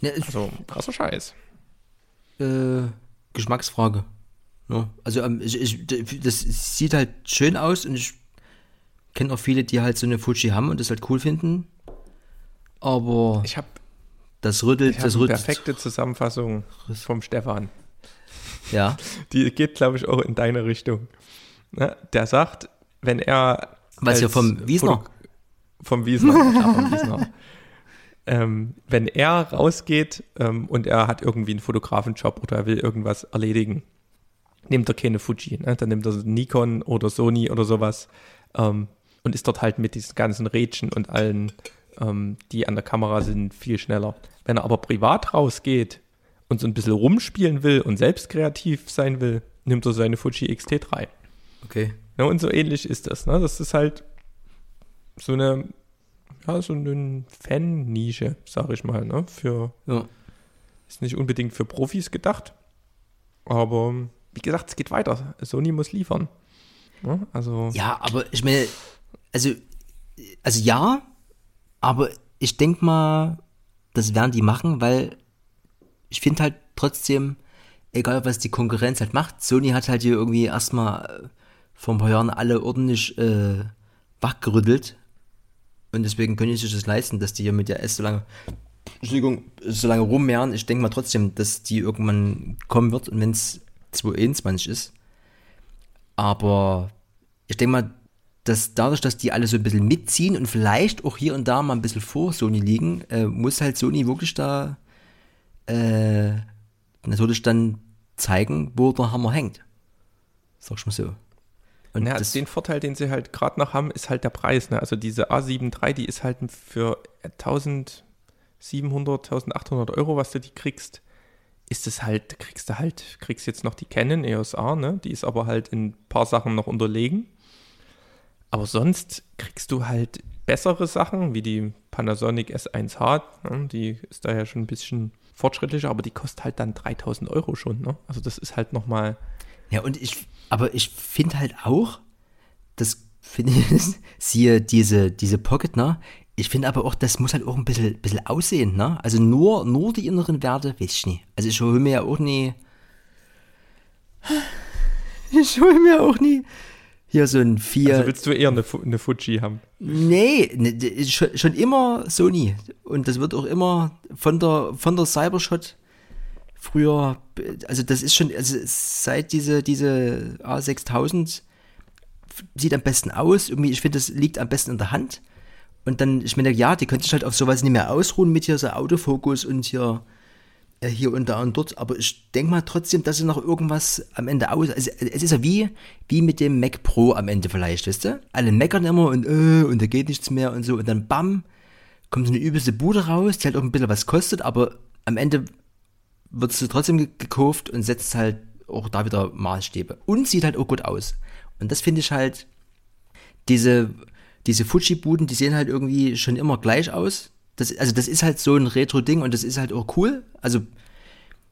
Ja, Also krasser Scheiß. äh, Geschmacksfrage. Ja, also ähm, ich, ich, das sieht halt schön aus und ich kenne auch viele, die halt so eine Fuji haben und das halt cool finden. Aber Ich habe das rüttelt, ich hab das rüttelt. perfekte Zusammenfassung vom Stefan. Ja. Die geht, glaube ich, auch in deine Richtung. Ne? Der sagt, wenn er. Was ja vom Wiesner? Foto- Vom Wiesner. (laughs) ja, vom Wiesner. ähm, wenn er rausgeht ähm, und er hat irgendwie einen Fotografenjob oder er will irgendwas erledigen, nimmt er keine Fuji. Ne? Dann nimmt er Nikon oder Sony oder sowas ähm, und ist dort halt mit diesen ganzen Rädchen und allen, ähm, die an der Kamera sind, viel schneller. Wenn er aber privat rausgeht und so ein bisschen rumspielen will und selbst kreativ sein will, nimmt er seine Fuji X-T3. Okay. Ja, und so ähnlich ist das. Ne? Das ist halt so eine, ja, so eine Fan-Nische, sag ich mal. Ne? Für, Ja. ist nicht unbedingt für Profis gedacht. Aber wie gesagt, es geht weiter. Sony muss liefern. Ne? Also, Ja, aber ich meine, also, also ja, aber ich denke mal, das werden die machen, weil ich finde halt trotzdem, egal was die Konkurrenz halt macht, Sony hat halt hier irgendwie erstmal paar Jahren alle ordentlich äh, wachgerüttelt. Und deswegen können die sich das leisten, dass die hier mit der S so lange, Entschuldigung, so lange rummehren. Ich denke mal trotzdem, dass die irgendwann kommen wird und wenn es 2021 ist. Aber ich denke mal, dass dadurch, dass die alle so ein bisschen mitziehen und vielleicht auch hier und da mal ein bisschen vor Sony liegen, äh, muss halt Sony wirklich da äh, natürlich dann zeigen, wo der Hammer hängt. Sag ich mal so. Und ja, das, den Vorteil, den sie halt gerade noch haben, ist halt der Preis. Ne? Also diese A7 III, die ist halt für 1700, 1800 Euro, was du die kriegst, ist es halt, kriegst du halt, kriegst jetzt noch die Canon EOS R, ne? Die ist aber halt in ein paar Sachen noch unterlegen. Aber sonst kriegst du halt bessere Sachen, wie die Panasonic S1H, ne? die ist da ja schon ein bisschen fortschrittlicher, aber die kostet halt dann 3000 Euro schon, ne? Also das ist halt nochmal, Ja, und ich, aber ich finde halt auch, das finde ich, (laughs) siehe diese, diese Pocket, ne? Ich finde aber auch, das muss halt auch ein bisschen, bisschen aussehen, ne? Also nur, nur die inneren Werte, weiß ich nicht. Also ich hole mir ja auch nie, (laughs) ich hole mir auch nie hier so ein vier, also willst du eher eine, eine Fuji haben? Nee, ne, schon, schon immer Sony. Und das wird auch immer von der, von der Cybershot früher, also das ist schon, also seit diese, diese A6000 sieht am besten aus. Irgendwie, ich finde, das liegt am besten in der Hand. Und dann, ich meine, ja, die können sich halt auf sowas nicht mehr ausruhen mit hier so Autofokus und hier, äh, hier und da und dort. Aber ich denke mal trotzdem, dass sie noch irgendwas am Ende aus. Also, es ist ja wie, wie mit dem Mac Pro am Ende vielleicht, weißt du? Alle meckern immer und, äh, und da geht nichts mehr und so. Und dann bam, kommt so eine übelste Bude raus, die halt auch ein bisschen was kostet, aber am Ende wird sie trotzdem ge- gekauft und setzt halt auch da wieder Maßstäbe. Und sieht halt auch gut aus. Und das finde ich halt, diese, diese Fuji-Buden, die sehen halt irgendwie schon immer gleich aus. Das, also das ist halt so ein Retro-Ding und das ist halt auch cool. Also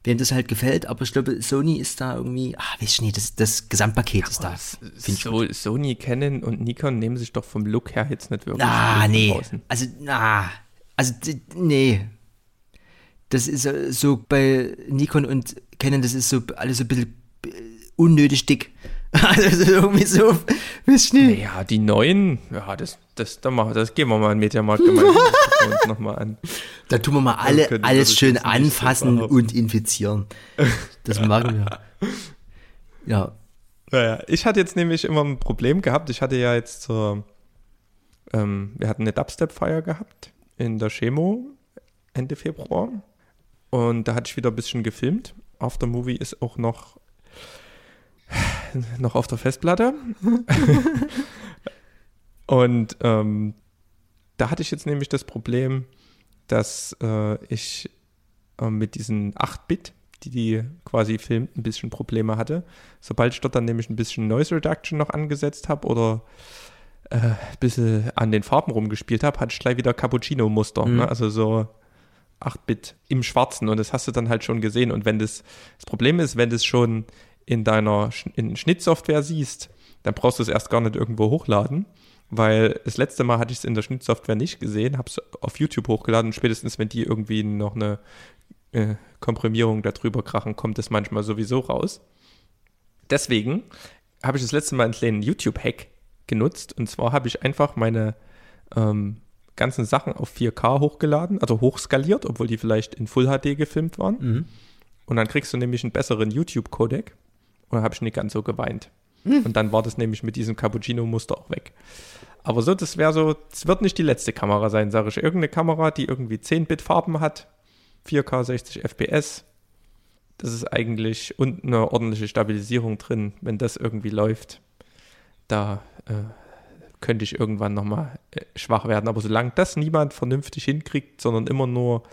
wem das halt gefällt, aber ich glaube, Sony ist da irgendwie, ah, weiß ich nicht, das, das Gesamtpaket ist da. So, Sony, Canon und Nikon nehmen sich doch vom Look her jetzt nicht wirklich. Ah, nee. draußen. Also, na. Also, d- nee. Das ist äh, so bei Nikon und Canon, das ist so alles so ein bisschen äh, unnötig dick. (laughs) Also irgendwie so, ich nicht. Ja, die neuen, ja, das, das, da machen, das gehen wir mal in Mediamarkt gemeinsam uns nochmal an. (laughs) Da tun wir mal alle, alles schön so anfassen und infizieren. (laughs) Das machen wir. Ja. Naja, ich hatte jetzt nämlich immer ein Problem gehabt. Ich hatte ja jetzt zur, ähm, wir hatten eine Dubstep-Feier gehabt in der Chemo Ende Februar. Und da hatte ich wieder ein bisschen gefilmt. After Movie ist auch noch, (sighs) noch auf der Festplatte. (laughs) Und ähm, da hatte ich jetzt nämlich das Problem, dass äh, ich äh, mit diesen 8-Bit, die die quasi filmt, ein bisschen Probleme hatte. Sobald ich dort dann nämlich ein bisschen Noise Reduction noch angesetzt habe oder äh, ein bisschen an den Farben rumgespielt habe, hatte ich gleich wieder Cappuccino-Muster. Mhm. Ne? Also so 8-Bit im Schwarzen und das hast du dann halt schon gesehen. Und wenn das, das Problem ist, wenn du es schon in deiner in Schnittsoftware siehst, dann brauchst du es erst gar nicht irgendwo hochladen, weil das letzte Mal hatte ich es in der Schnittsoftware nicht gesehen, habe es auf YouTube hochgeladen spätestens, wenn die irgendwie noch eine äh, Komprimierung darüber krachen, kommt es manchmal sowieso raus. Deswegen habe ich das letzte Mal einen kleinen YouTube-Hack genutzt und zwar habe ich einfach meine ähm, ganzen Sachen auf 4K hochgeladen, also hochskaliert, obwohl die vielleicht in Full HD gefilmt waren. Mhm. Und dann kriegst du nämlich einen besseren YouTube-Codec. Und dann habe ich nicht ganz so geweint. Und dann war das nämlich mit diesem Cappuccino-Muster auch weg. Aber so, das wäre so, es wird nicht die letzte Kamera sein, sage ich. Irgendeine Kamera, die irgendwie 10-Bit-Farben hat, 4K 60 FPS. Das ist eigentlich und eine ordentliche Stabilisierung drin, wenn das irgendwie läuft. Da äh, könnte ich irgendwann nochmal äh, schwach werden. Aber solange das niemand vernünftig hinkriegt, sondern immer nur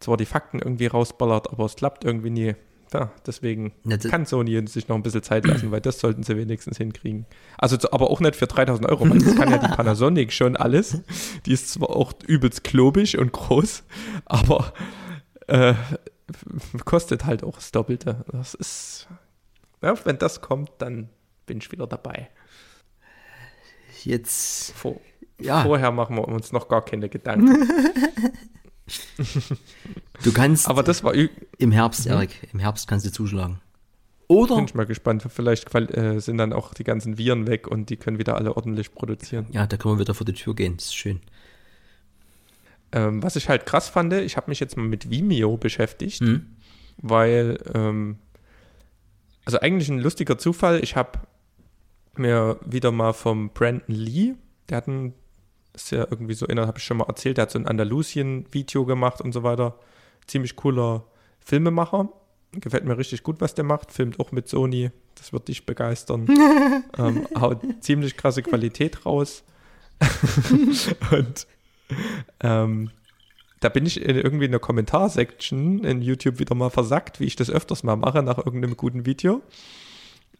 zwar die Fakten irgendwie rausballert, aber es klappt irgendwie nie. Ja, deswegen Ja, kann Sony sich noch ein bisschen Zeit lassen, weil das sollten sie wenigstens hinkriegen. Also, aber auch nicht für 3000 Euro, weil das kann ja die (laughs) Panasonic schon alles. Die ist zwar auch übelst klobig und groß, aber äh, kostet halt auch das Doppelte. Das ist, ja, wenn das kommt, dann bin ich wieder dabei. Jetzt, Vor, ja, Vorher machen wir uns noch gar keine Gedanken. du kannst Aber das war, im Herbst, Mhm. Erik, im Herbst kannst du zuschlagen. Oder, bin ich mal gespannt. Vielleicht äh, sind dann auch die ganzen Viren weg und die können wieder alle ordentlich produzieren. ja, da können wir wieder vor die Tür gehen, das ist schön. Ähm, was ich halt krass fand, ich habe mich jetzt mal mit Vimeo beschäftigt, Mhm. weil, ähm, also eigentlich ein lustiger Zufall, ich habe mir wieder mal vom Brandon Lee, der hat ein, ist ja irgendwie so, habe ich schon mal erzählt, der hat so ein Andalusien-Video gemacht und so weiter. Ziemlich cooler Filmemacher. Gefällt mir richtig gut, was der macht. Filmt auch mit Sony. Das wird dich begeistern. (laughs) ähm, haut ziemlich krasse Qualität raus. (laughs) und ähm, da bin ich in, irgendwie in der Kommentarsektion in YouTube wieder mal versackt, wie ich das öfters mal mache nach irgendeinem guten Video.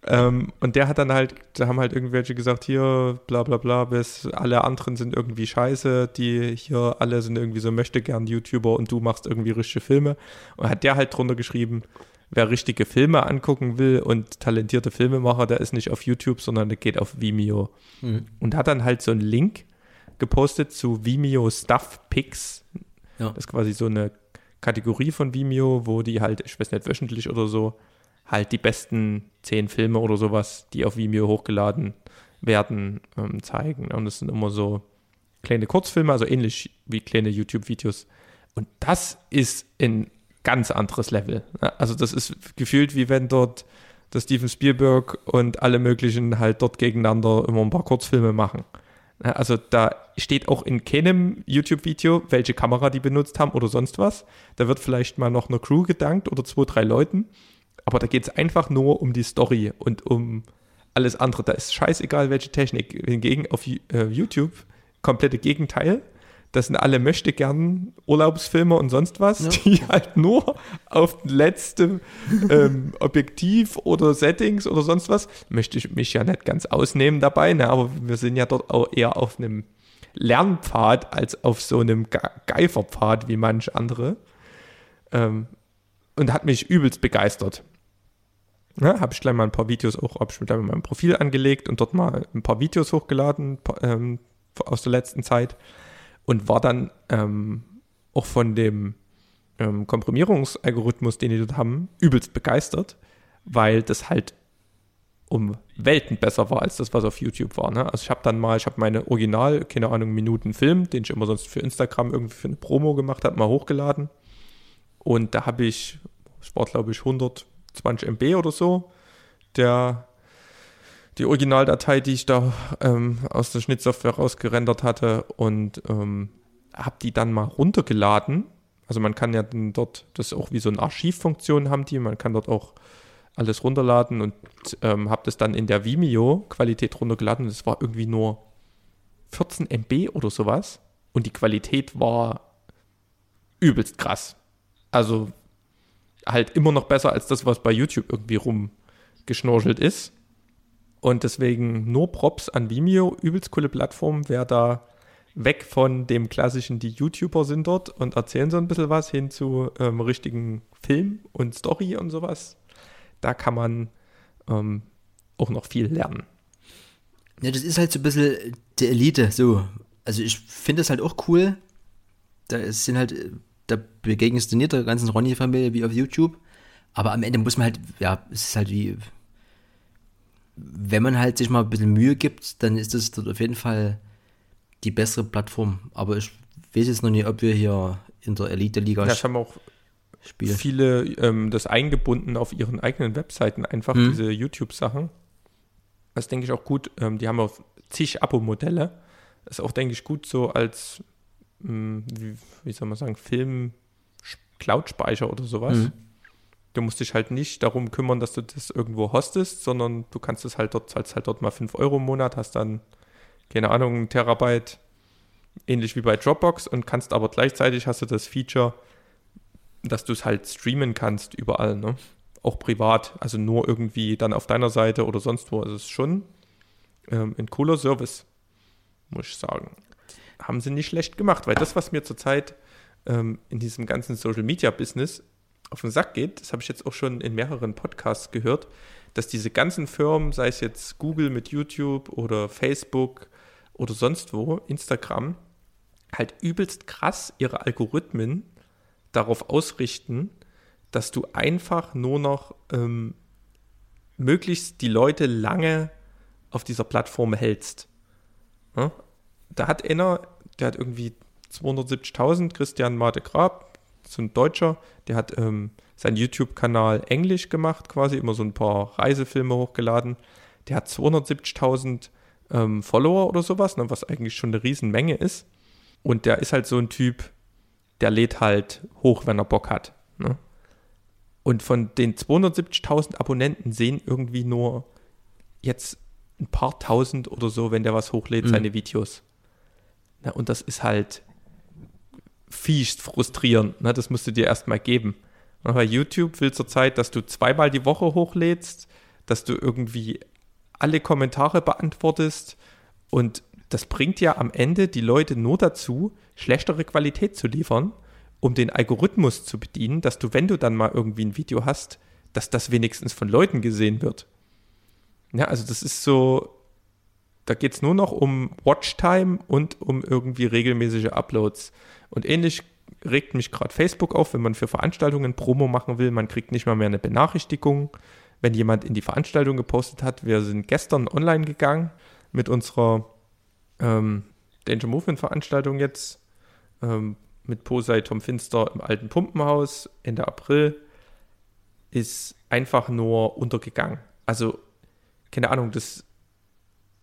Ähm, und der hat dann halt, da haben halt irgendwelche gesagt, hier, bla bla bla, bis alle anderen sind irgendwie scheiße, die hier alle sind irgendwie so möchte gern YouTuber und du machst irgendwie richtige Filme. Und hat der halt drunter geschrieben, wer richtige Filme angucken will und talentierte Filmemacher, der ist nicht auf YouTube, sondern der geht auf Vimeo. Mhm. Und hat dann halt so einen Link gepostet zu Vimeo Stuff Picks. Ja. Das ist quasi so eine Kategorie von Vimeo, wo die halt, ich weiß nicht, wöchentlich oder so, halt die besten zehn Filme oder sowas, die auf Vimeo hochgeladen werden, ähm, zeigen. Und das sind immer so kleine Kurzfilme, also ähnlich wie kleine YouTube-Videos. Und das ist ein ganz anderes Level. Also das ist gefühlt, wie wenn dort der Steven Spielberg und alle möglichen halt dort gegeneinander immer ein paar Kurzfilme machen. Also da steht auch in keinem YouTube-Video, welche Kamera die benutzt haben oder sonst was. Da wird vielleicht mal noch eine Crew gedankt oder zwei, drei Leuten. Aber da geht es einfach nur um die Story und um alles andere. Da ist scheißegal, welche Technik. Hingegen auf äh, YouTube komplette Gegenteil. Das sind alle möchte gern Urlaubsfilme und sonst was, Ja. die (laughs) halt nur auf letzte ähm, Objektiv oder Settings oder sonst was. Möchte ich mich ja nicht ganz ausnehmen dabei, ne? aber wir sind ja dort auch eher auf einem Lernpfad als auf so einem Ge Geiferpfad wie manch andere. Ähm, und hat mich übelst begeistert. Ja, habe ich gleich mal ein paar Videos auch, habe ich mir gleich mal mein Profil angelegt und dort mal ein paar Videos hochgeladen ähm, aus der letzten Zeit und war dann ähm, auch von dem ähm, Komprimierungsalgorithmus, den die dort haben, übelst begeistert, weil das halt um Welten besser war als das, was auf YouTube war. Ne? Also ich habe dann mal, ich habe meine Original, keine Ahnung, Minuten Film, den ich immer sonst für Instagram irgendwie für eine Promo gemacht habe, mal hochgeladen. Und da habe ich, es war glaube ich 120 MB oder so, der die Originaldatei, die ich da ähm, aus der Schnittsoftware rausgerendert hatte und ähm, habe die dann mal runtergeladen. Also man kann ja dann dort, das auch wie so eine Archivfunktion haben die, man kann dort auch alles runterladen und ähm, habe das dann in der Vimeo-Qualität runtergeladen. Das war irgendwie nur 14 MB oder sowas und die Qualität war übelst krass. Also halt immer noch besser als das, was bei YouTube irgendwie rumgeschnorchelt ist. Und deswegen nur Props an Vimeo, übelst coole Plattform, wer da weg von dem klassischen, die YouTuber sind dort und erzählen so ein bisschen was, hin zu ähm, richtigen Film und Story und sowas. Da kann man ähm, auch noch viel lernen. Ja, das ist halt so ein bisschen die Elite, so. Also ich finde das halt auch cool. Da sind halt, da begegnest du nicht der ganzen Ronny-Familie wie auf YouTube. Aber am Ende muss man halt, ja, es ist halt wie, wenn man halt sich mal ein bisschen Mühe gibt, dann ist das dort auf jeden Fall die bessere Plattform. Aber ich weiß jetzt noch nicht, ob wir hier in der Elite-Liga ja, haben auch spielen. viele ähm, das eingebunden auf ihren eigenen Webseiten, einfach mhm. diese YouTube-Sachen. Das denke ich auch gut. Ähm, die haben auch zig Abo-Modelle. Ist auch, denke ich, gut so als, hm, wie, wie, soll man sagen, Film-Cloud-Speicher oder sowas. Mhm. Du musst dich halt nicht darum kümmern, dass du das irgendwo hostest, sondern du kannst es halt dort, zahlst halt dort mal 5 Euro im Monat, hast dann keine Ahnung, ein Terabyte, ähnlich wie bei Dropbox und kannst aber gleichzeitig hast du das Feature, dass du es halt streamen kannst überall, ne? Auch privat, also nur irgendwie dann auf deiner Seite oder sonst wo. Also es ist schon ähm, ein cooler Service, muss ich sagen. Haben sie nicht schlecht gemacht, weil das, was mir zurzeit ähm, in diesem ganzen Social Media Business auf den Sack geht, das habe ich jetzt auch schon in mehreren Podcasts gehört, dass diese ganzen Firmen, sei es jetzt Google mit YouTube oder Facebook oder sonst wo, Instagram, halt übelst krass ihre Algorithmen darauf ausrichten, dass du einfach nur noch ähm, möglichst die Leute lange auf dieser Plattform hältst. Da hat einer, der hat irgendwie 270.000, Christian Mate Grab, so ein Deutscher, der hat ähm, seinen YouTube-Kanal Englisch gemacht, quasi immer so ein paar Reisefilme hochgeladen. Der hat 270.000 ähm, Follower oder sowas, ne, was eigentlich schon eine Riesenmenge ist. Und der ist halt so ein Typ, der lädt halt hoch, wenn er Bock hat. Ne? Und von den 270.000 Abonnenten sehen irgendwie nur jetzt ein paar tausend oder so, wenn der was hochlädt, mhm. seine Videos. Na, und das ist halt fies frustrierend. Ne? Das musst du dir erstmal geben. Bei YouTube will zurzeit, dass du zweimal die Woche hochlädst, dass du irgendwie alle Kommentare beantwortest und das bringt ja am Ende die Leute nur dazu, schlechtere Qualität zu liefern, um den Algorithmus zu bedienen, dass du, wenn du dann mal irgendwie ein Video hast, dass das wenigstens von Leuten gesehen wird. Ja, also das ist so, da geht es nur noch um Watchtime und um irgendwie regelmäßige Uploads. Und ähnlich regt mich gerade Facebook auf, wenn man für Veranstaltungen Promo machen will. Man kriegt nicht mal mehr eine Benachrichtigung wenn jemand in die Veranstaltung gepostet hat. Wir sind gestern online gegangen mit unserer ähm, Danger Movement Veranstaltung jetzt ähm, mit Posei Tom Finster im alten Pumpenhaus Ende April ist einfach nur untergegangen. Also keine Ahnung, das,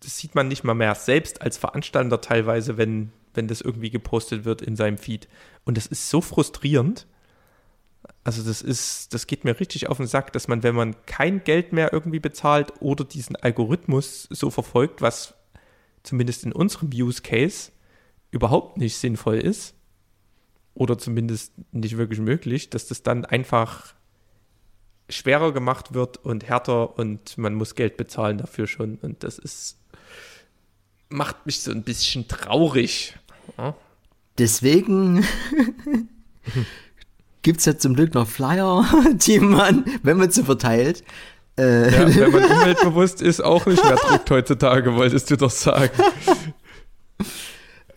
das sieht man nicht mal mehr selbst als Veranstalter teilweise, wenn, wenn das irgendwie gepostet wird in seinem Feed. Und das ist so frustrierend, also das ist, das geht mir richtig auf den Sack, dass man, wenn man kein Geld mehr irgendwie bezahlt oder diesen Algorithmus so verfolgt, was zumindest in unserem Use Case überhaupt nicht sinnvoll ist oder zumindest nicht wirklich möglich, dass das dann einfach schwerer gemacht wird und härter und man muss Geld bezahlen dafür schon und das ist macht mich so ein bisschen traurig. Ja? Deswegen (laughs) gibt es ja zum Glück noch Flyer, (laughs) die man, wenn man sie verteilt. Äh ja, wenn man (laughs) umweltbewusst ist, auch nicht mehr druckt heutzutage, wolltest du doch sagen.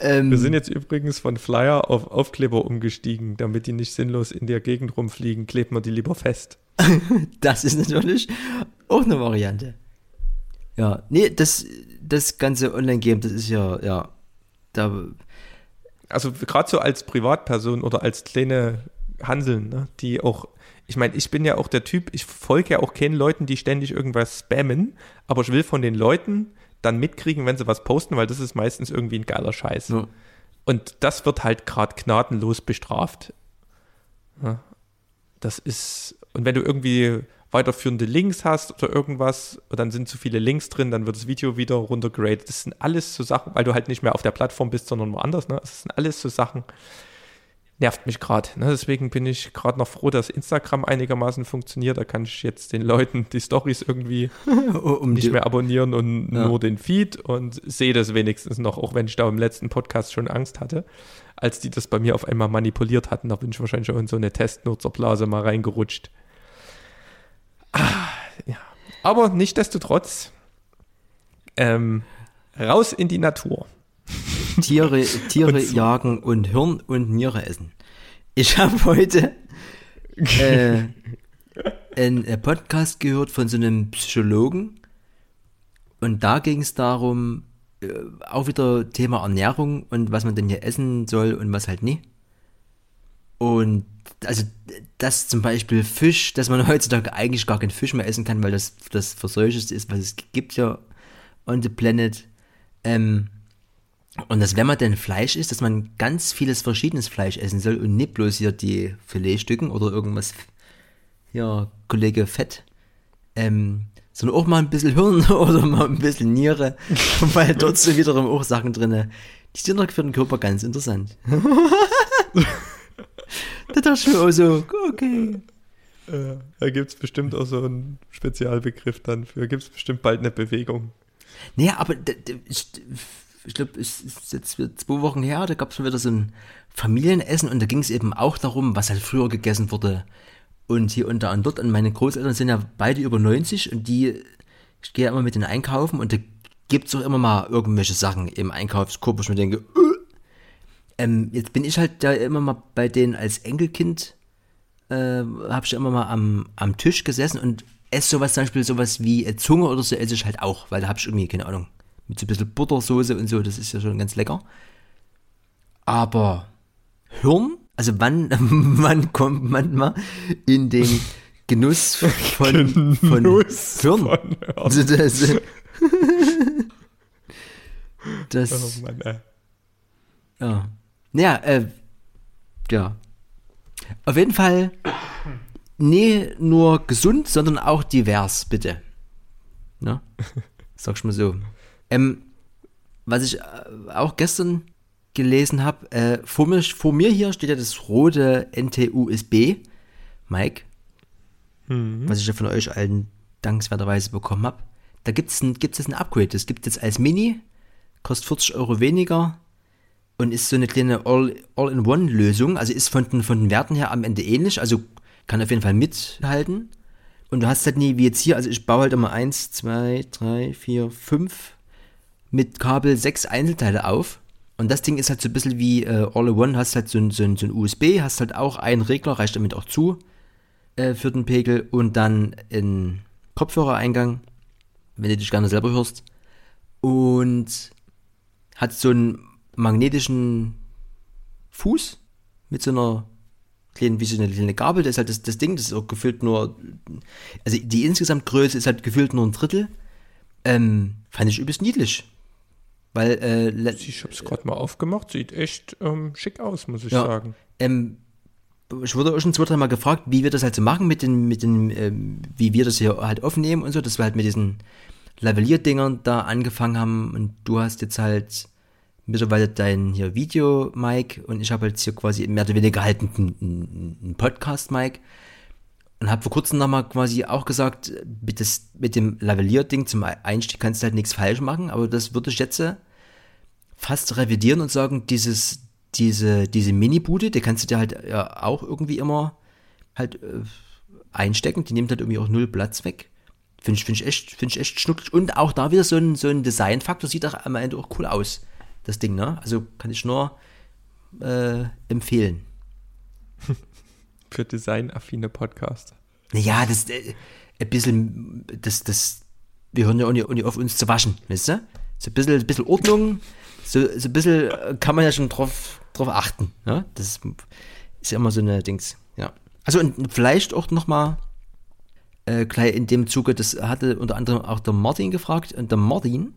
Ähm, Wir sind jetzt übrigens von Flyer auf Aufkleber umgestiegen, damit die nicht sinnlos in der Gegend rumfliegen, klebt man die lieber fest. (laughs) das ist natürlich auch eine Variante. Ja, nee, das, das ganze Online-Game, das ist ja, ja, da. Also gerade so als Privatperson oder als kleine Hanseln, ne? die auch, ich meine, ich bin ja auch der Typ, ich folge ja auch keinen Leuten, die ständig irgendwas spammen, aber ich will von den Leuten dann mitkriegen, wenn sie was posten, weil das ist meistens irgendwie ein geiler Scheiß. Ja. Und das wird halt gerade gnadenlos bestraft. Ja. Das ist, und wenn du irgendwie weiterführende Links hast oder irgendwas, dann sind zu viele Links drin, dann wird das Video wieder runtergeradet. Das sind alles so Sachen, weil du halt nicht mehr auf der Plattform bist, sondern woanders. Ne? Das sind alles so Sachen, nervt mich gerade. Ne? Deswegen bin ich gerade noch froh, dass Instagram einigermaßen funktioniert. Da kann ich jetzt den Leuten die Stories irgendwie (laughs) um nicht die- mehr abonnieren und Ja. nur den Feed und sehe das wenigstens noch, auch wenn ich da im letzten Podcast schon Angst hatte, als die das bei mir auf einmal manipuliert hatten. Da bin ich wahrscheinlich schon in so eine Testnutzerblase mal reingerutscht. Ah, ja. Aber nichtsdestotrotz, ähm, raus in die Natur. Tiere, (laughs) Tiere Und jagen und Hirn und Niere essen. Ich habe heute äh, einen äh, Podcast gehört von so einem Psychologen und da ging es darum, äh, auch wieder Thema Ernährung und was man denn hier essen soll und was halt nicht. Und also dass zum Beispiel Fisch, dass man (laughs) heutzutage eigentlich gar keinen Fisch mehr essen kann, weil das das Verseuchteste ist, was es gibt ja on the planet. Ähm, und dass wenn man denn Fleisch isst, dass man ganz vieles verschiedenes Fleisch essen soll und nicht bloß hier die Filetstücken oder irgendwas, ja, Kollege Fett, ähm, sondern auch mal ein bisschen Hirn (laughs) oder mal ein bisschen Niere, (laughs) weil dort sind wiederum auch Sachen drin, die sind doch für den Körper ganz interessant. (laughs) da dachte ich mir auch so, okay. Äh, da gibt es bestimmt auch so einen Spezialbegriff dann für. Gibt es bestimmt bald eine Bewegung. Naja, aber ich, glaube, es ist jetzt zwei Wochen her, da gab es wieder so ein Familienessen und da ging es eben auch darum, was halt früher gegessen wurde. Und hier und da und dort. Und meine Großeltern sind ja beide über 90 und die, ich gehe ja immer mit denen einkaufen und da gibt es auch immer mal irgendwelche Sachen im Einkaufskorb, wo ich mir denke, äh, ähm, jetzt bin ich halt da immer mal bei denen als Enkelkind, äh, habe ich immer mal am, am Tisch gesessen und esse sowas, zum Beispiel sowas wie Zunge oder so, esse ich halt auch, weil da habe ich irgendwie, keine Ahnung, mit so ein bisschen Buttersoße und so, das ist ja schon ganz lecker. Aber Hirn, also wann, (laughs) wann kommt man mal in den Genuss von, von Genuss Hirn? von. Also (laughs) das, das, Oh Mann, ey. ja. Naja, äh, ja. Auf jeden Fall nie nur gesund, sondern auch divers, bitte. Ne? (laughs) Sag's mal so. Ähm, was ich äh, auch gestern gelesen habe, äh, vor, mir, vor mir hier steht ja das rote NT-USB, Mike, was ich ja von euch allen dankenswerterweise bekommen habe. Da gibt es ein, gibt's jetzt ein Upgrade. Das gibt es jetzt als Mini, kostet 40 Euro weniger und ist so eine kleine All- All-in-One-Lösung. Also ist von den, von den Werten her am Ende ähnlich, also kann auf jeden Fall mithalten. Und du hast halt nie wie jetzt hier, also ich baue halt immer eins, zwei, drei, vier, fünf mit Kabel sechs Einzelteile auf. Und das Ding ist halt so ein bisschen wie äh, All-in-One, hast halt so ein, so, ein, so ein USB, hast halt auch einen Regler, reicht damit auch zu äh, für den Pegel und dann ein Kopfhörereingang, wenn du dich gerne selber hörst. Und hat so einen magnetischen Fuß mit so einer kleinen, wie so eine kleine Gabel. Das ist halt das, das Ding, das ist auch gefühlt nur, also die insgesamt Größe ist halt gefühlt nur ein Drittel. Ähm, fand ich übelst niedlich. Weil, äh, Ich habe es gerade mal aufgemacht. Sieht echt ähm, schick aus, muss ich Ja. sagen. Ähm, ich wurde auch schon zwei, dreimal gefragt, wie wir das halt so machen mit den, mit den, ähm, wie wir das hier halt aufnehmen und so, dass wir halt mit diesen Lavalierdingern da angefangen haben und du hast jetzt halt mittlerweile dein hier Video, Mike, und ich habe jetzt hier quasi mehr oder weniger halt einen, einen, einen Podcast, Mike. Und habe vor kurzem nochmal quasi auch gesagt, mit, das, mit dem Lavalierding zum Einstieg kannst du halt nichts falsch machen, aber das würde ich jetzt äh, fast revidieren und sagen, dieses, diese, diese Mini-Bude, die kannst du dir halt ja auch irgendwie immer halt äh, einstecken, die nimmt halt irgendwie auch null Platz weg. Finde ich, find ich echt, finde ich echt schnucklig. Und auch da wieder so ein, so ein Design-Faktor, sieht auch am Ende auch cool aus, das Ding, ne? Also kann ich nur äh, empfehlen. Für designaffine Podcaster. Naja, das äh, ein bisschen, das, das, wir hören ja auch nicht, auch nicht auf uns zu waschen, weißt du? So ein bisschen, ein bisschen Ordnung, so, so ein bisschen äh, kann man ja schon drauf, drauf achten, ne? Das ist ja immer so eine Dings, ja. Also und vielleicht auch nochmal äh, gleich in dem Zuge, das hatte unter anderem auch der Martin gefragt und der Martin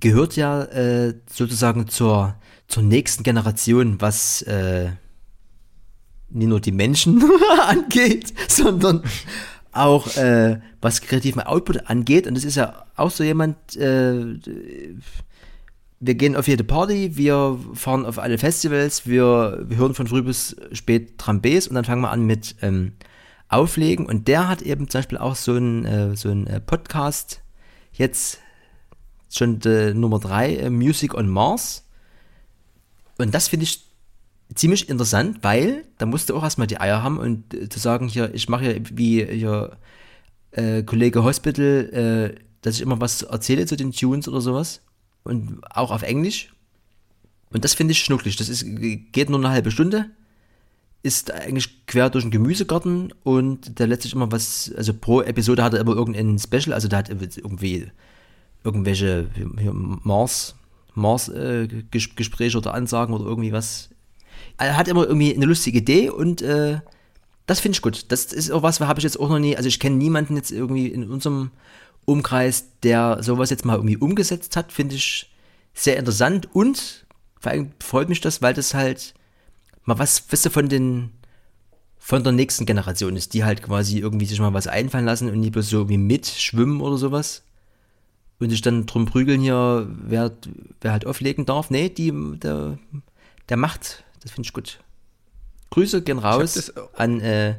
gehört ja äh, sozusagen zur, zur nächsten Generation, was äh, nicht nur die Menschen (laughs) angeht, sondern auch äh, was kreativen Output angeht. Und das ist ja auch so jemand, äh, wir gehen auf jede Party, wir fahren auf alle Festivals, wir, wir hören von früh bis spät Trambes und dann fangen wir an mit ähm, Auflegen. Und der hat eben zum Beispiel auch so ein, äh, so äh, Podcast, jetzt schon äh, Nummer drei, äh, Music on Mars. Und das finde ich ziemlich interessant, weil da musst du auch erstmal die Eier haben und äh, zu sagen, hier, ich mache ja wie hier äh, Kollege Hospital, äh, dass ich immer was erzähle zu den Tunes oder sowas. Und auch auf Englisch. Und das finde ich schnucklig. Das ist, geht nur eine halbe Stunde. Ist eigentlich quer durch den Gemüsegarten und der letztlich immer was, also pro Episode hat er immer irgendein Special, also der hat irgendwie irgendwelche Mars, Mars äh, oder Ansagen oder irgendwie was. Er hat immer irgendwie eine lustige Idee und äh, das finde ich gut. Das ist auch was, habe ich jetzt auch noch nie, also ich kenne niemanden jetzt irgendwie in unserem Umkreis, der sowas jetzt mal irgendwie umgesetzt hat, finde ich sehr interessant und vor allem freut mich das, weil das halt mal was, weißt du, von den, von der nächsten Generation ist, die halt quasi irgendwie sich mal was einfallen lassen und nicht bloß so wie mitschwimmen oder sowas und sich dann drum prügeln hier, wer, wer halt auflegen darf. Nee, die, der, der macht, das finde ich gut. Grüße gehen raus an äh,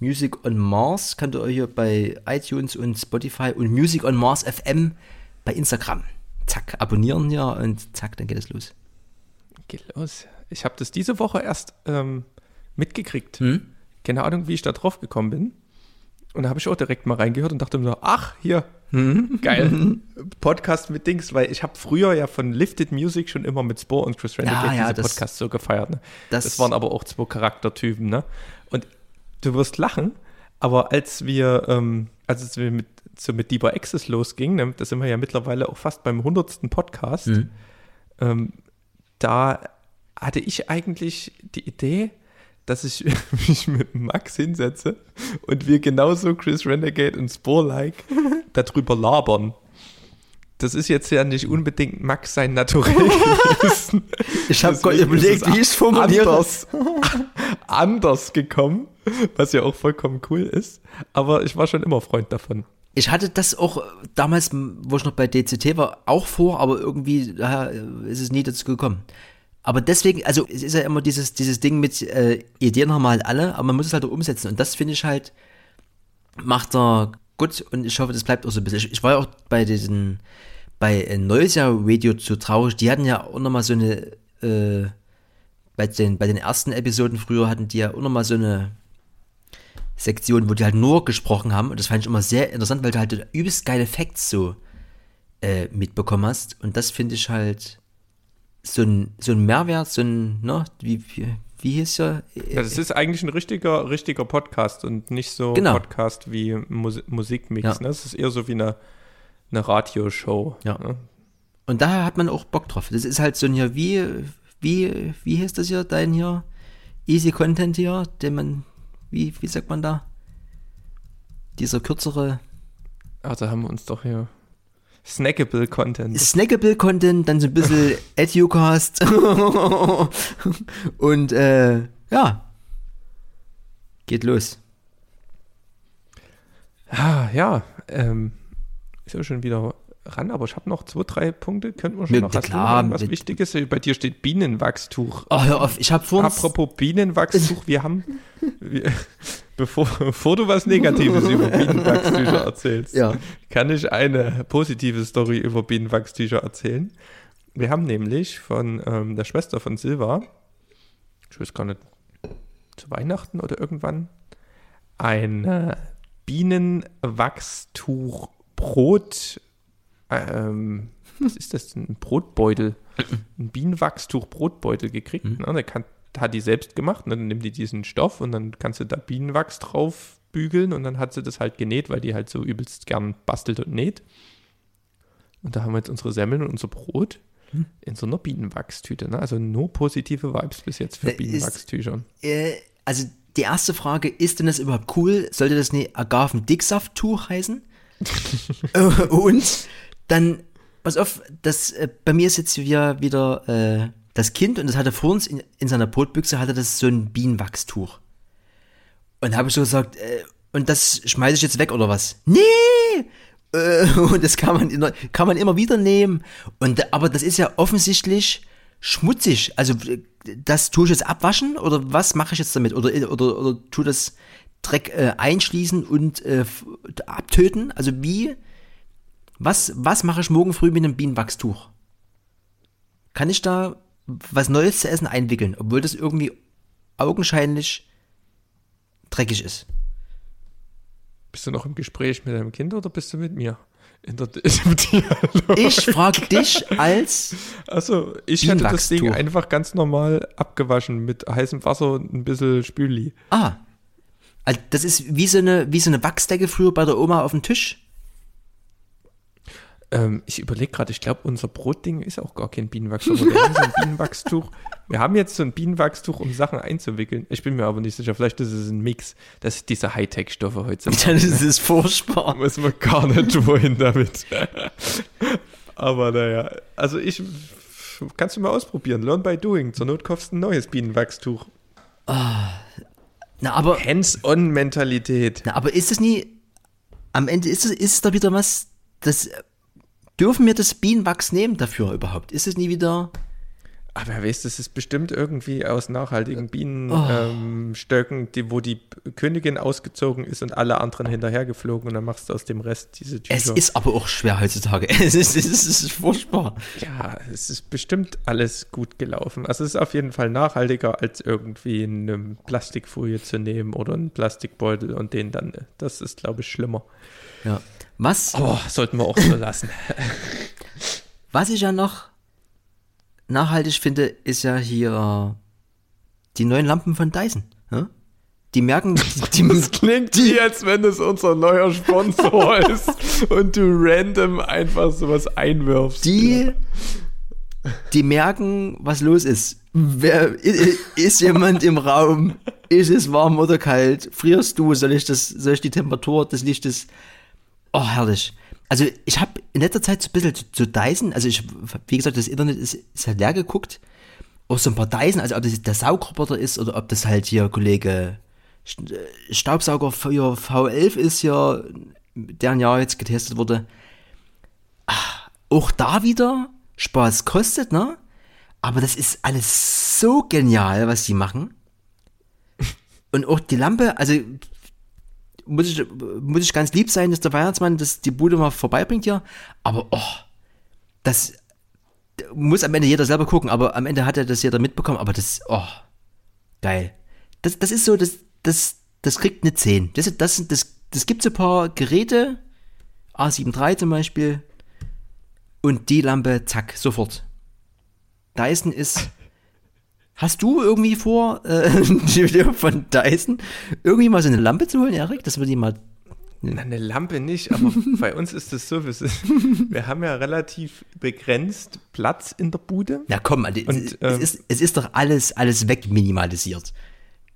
Music on Mars. Könnt ihr euch hier bei iTunes und Spotify und Music on Mars FM bei Instagram. Zack, abonnieren hier und zack, dann geht es los. Geht los. Ich habe das diese Woche erst ähm, mitgekriegt. Hm? Keine Ahnung, wie ich da drauf gekommen bin. Und da habe ich auch direkt mal reingehört und dachte mir so, ach, hier, hm? geil, (laughs) Podcast mit Dings, weil ich habe früher ja von Lifted Music schon immer mit Spore und Chris Renegade ja, ja, diese Podcasts so gefeiert. Ne? Das, das, waren aber auch zwei Charaktertypen. Ne? Und du wirst lachen, aber als wir, ähm, als es mit, so mit Deeper Access losging, ne, da sind wir ja mittlerweile auch fast beim 100. Podcast, mhm. ähm, da hatte ich eigentlich die Idee, dass ich (laughs) mich mit Max hinsetze und wir genauso Chris Renegade und Spore-like (laughs) darüber labern. Das ist jetzt ja nicht unbedingt Max sein Naturell (laughs) gewesen. Ich habe gerade überlegt, wie ich es formuliere. Anders, anders gekommen, was ja auch vollkommen cool ist. Aber ich war schon immer Freund davon. Ich hatte das auch damals, wo ich noch bei DCT war, auch vor, aber irgendwie ja, ist es nie dazu gekommen. Aber deswegen, also es ist ja immer dieses, dieses Ding mit äh, Ideen haben halt alle, aber man muss es halt auch umsetzen. Und das finde ich halt, macht er gut und ich hoffe, das bleibt auch so ein bisschen. Ich, ich war ja auch bei diesen, bei äh, Neues Jahr Radio zu traurig, die hatten ja auch nochmal so eine, äh, bei den, bei den ersten Episoden früher hatten die ja auch nochmal so eine Sektion, wo die halt nur gesprochen haben. Und das fand ich immer sehr interessant, weil du halt übelst geile Facts so äh, mitbekommen hast. Und das finde ich halt so ein, so ein Mehrwert, so ein, ne, wie, wie, wie hieß er? Ja, das ist eigentlich ein richtiger, richtiger Podcast und nicht so genau. ein Podcast wie Mus Musikmix. Ja. Ne? Das ist eher so wie eine, eine Radioshow. Ja. Ne? Und daher hat man auch Bock drauf. Das ist halt so ein hier, wie, wie, wie hieß das hier, dein hier? Easy Content hier, den man, wie, wie sagt man da? Dieser kürzere. Also haben wir uns doch hier Snackable Content. Snackable Content, dann so ein bisschen (laughs) Educast. (laughs) und äh, ja. Geht los. Ah, ja, ähm, ist ja schon wieder ran, aber ich habe noch zwei, drei Punkte. Könnten wir schon mit, noch was klar, was Wichtiges? Bei dir steht Bienenwachstuch. Oh, hör auf, ich habe vor Apropos Bienenwachstuch, wir haben, wir, (laughs) bevor, bevor du was Negatives über (laughs) Bienenwachstücher erzählst, ja. kann ich eine positive Story über Bienenwachstücher erzählen. Wir haben nämlich von ähm, der Schwester von Silva, ich weiß gar nicht, zu Weihnachten oder irgendwann, ein äh, Bienenwachstuchbrot ähm, was ist das, ein Brotbeutel, ein Bienenwachstuch-Brotbeutel gekriegt. Mhm. Ne? Der kann, hat die selbst gemacht. Ne? Dann nimmt die diesen Stoff und dann kannst du da Bienenwachs drauf bügeln und dann hat sie das halt genäht, weil die halt so übelst gern bastelt und näht. Und da haben wir jetzt unsere Semmeln und unser Brot hm. in so einer Bienenwachstüte. Ne? Also nur positive Vibes bis jetzt für äh, Bienenwachstücher. Äh, also die erste Frage, ist denn das überhaupt cool? Sollte das eine Agaven-Dicksafttuch heißen? (laughs) Äh, und dann, pass auf, das, äh, bei mir ist jetzt wieder, wieder äh, das Kind und das hatte vor uns in, in seiner Brotbüchse hatte das so ein Bienenwachstuch. Und habe ich so gesagt, äh, und das schmeiße ich jetzt weg oder was? Nee! Äh, (laughs) und das kann man, immer- kann man immer wieder nehmen. Und, aber das ist ja offensichtlich schmutzig. Also das tue ich jetzt abwaschen oder was mache ich jetzt damit? Oder, oder, oder tue das Dreck äh, einschließen und äh, abtöten? Also wie, was, was mache ich morgen früh mit einem Bienenwachstuch? Kann ich da was Neues zu essen einwickeln, obwohl das irgendwie augenscheinlich dreckig ist? Bist du noch im Gespräch mit deinem Kind oder bist du mit mir? In der, (laughs) im Dialog? Ich frage dich als Also, ich hätte das Ding einfach ganz normal abgewaschen mit heißem Wasser und ein bisschen Spüli. Ah. Also das ist wie so eine, wie so eine Wachsdecke früher bei der Oma auf dem Tisch. Ähm, ich überlege gerade, ich glaube, unser Brotding ist auch gar kein Bienenwachstuch. Wir haben so ein Bienenwachstuch. Wir haben jetzt so ein Bienenwachstuch, um Sachen einzuwickeln. Ich bin mir aber nicht sicher. Vielleicht ist es ein Mix. Das ist diese Hightech-Stoffe heutzutage. (laughs) Dann ist es furchtbar. Muss man gar nicht wohin damit. aber naja, also ich, kannst du mal ausprobieren. Learn by doing. Zur Not kaufst du ein neues Bienenwachstuch. Na, aber, Hands-on-Mentalität. na, aber ist es nie, am Ende ist es, ist es da wieder was, das, dürfen wir das Bienenwachs nehmen dafür überhaupt? Ist es nie wieder, Aber wer weiß, das ist bestimmt irgendwie aus nachhaltigen Bienenstöcken, ähm, Stöcken, die, wo die Königin ausgezogen ist und alle anderen hinterhergeflogen und dann machst du aus dem Rest diese Tücher. es ist aber auch schwer heutzutage. (laughs) Es ist, es ist, es ist furchtbar. ja, es ist bestimmt alles gut gelaufen. Also es ist auf jeden Fall nachhaltiger, als irgendwie eine Plastikfolie zu nehmen oder einen Plastikbeutel und den dann, das ist, glaube ich, schlimmer. Ja. Was, Oh, sollten wir auch so lassen. (laughs) was ich ja noch nachhaltig finde, ist ja hier die neuen Lampen von Dyson. Ja? Die merken, die, (laughs) die, Klingt wie, als wenn es unser neuer Sponsor (laughs) ist und du random einfach sowas einwirfst. die, die merken, was los ist. Wer, ist jemand im Raum? Ist es warm oder kalt? Frierst du? Soll ich, das, soll ich die Temperatur des Lichtes? Oh, herrlich. Also ich habe in letzter Zeit so ein bisschen zu, zu Dyson, also ich, wie gesagt, das Internet ist, ist halt leer geguckt. Auch so ein paar Dyson, also ob das der Saugroboter ist oder ob das halt hier Kollege äh, Staubsauger für V11 ist ja, deren Jahr jetzt getestet wurde. auch da wieder Spaß kostet, ne? Aber das ist alles so genial, was die machen. (laughs) Und auch die Lampe, also muss ich, muss ich ganz lieb sein, dass der Weihnachtsmann das die Bude mal vorbeibringt hier. Aber oh, das muss am Ende jeder selber gucken, aber am Ende hat er das jeder mitbekommen. Aber das, oh, geil. Das, das ist so, das, das, das kriegt eine 10. Das, das, das, das gibt so ein paar Geräte, A7 III zum Beispiel, und die Lampe, zack, sofort. Dyson ist. Hast du irgendwie vor, (laughs) äh, von Dyson irgendwie mal so eine Lampe zu holen, Erik? Das würde ich mal. Na, eine Lampe nicht, aber (laughs) bei uns ist es so, wir, haben ja relativ begrenzt Platz in der Bude. Na komm, es, Und, es, ähm, ist, es ist doch alles, alles wegminimalisiert.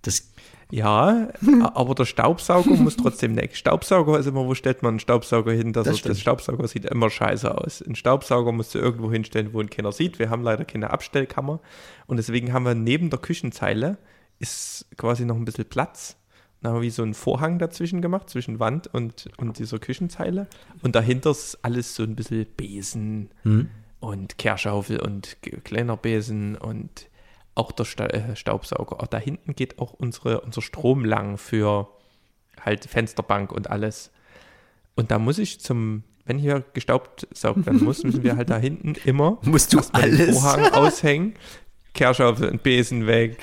Das, Ja, aber der Staubsauger muss trotzdem weg. Staubsauger ist immer, wo stellt man einen Staubsauger hin? Dass Das er, das Staubsauger sieht immer scheiße aus. Ein Staubsauger musst du irgendwo hinstellen, wo ihn keiner sieht. Wir haben leider keine Abstellkammer und deswegen haben wir neben der Küchenzeile ist quasi noch ein bisschen Platz. Da haben wir wie so einen Vorhang dazwischen gemacht, zwischen Wand und, und dieser Küchenzeile. Und dahinter ist alles so ein bisschen Besen und Kehrschaufel und kleiner Besen und auch der Sta äh, Staubsauger. Auch da hinten geht auch unsere, unser Strom lang für halt Fensterbank und alles. Und da muss ich zum, wenn hier gestaubt saugt werden muss, müssen wir halt da hinten immer Musst du alles? Vorhang (laughs) aushängen, Kehrschaufel und Besen weg,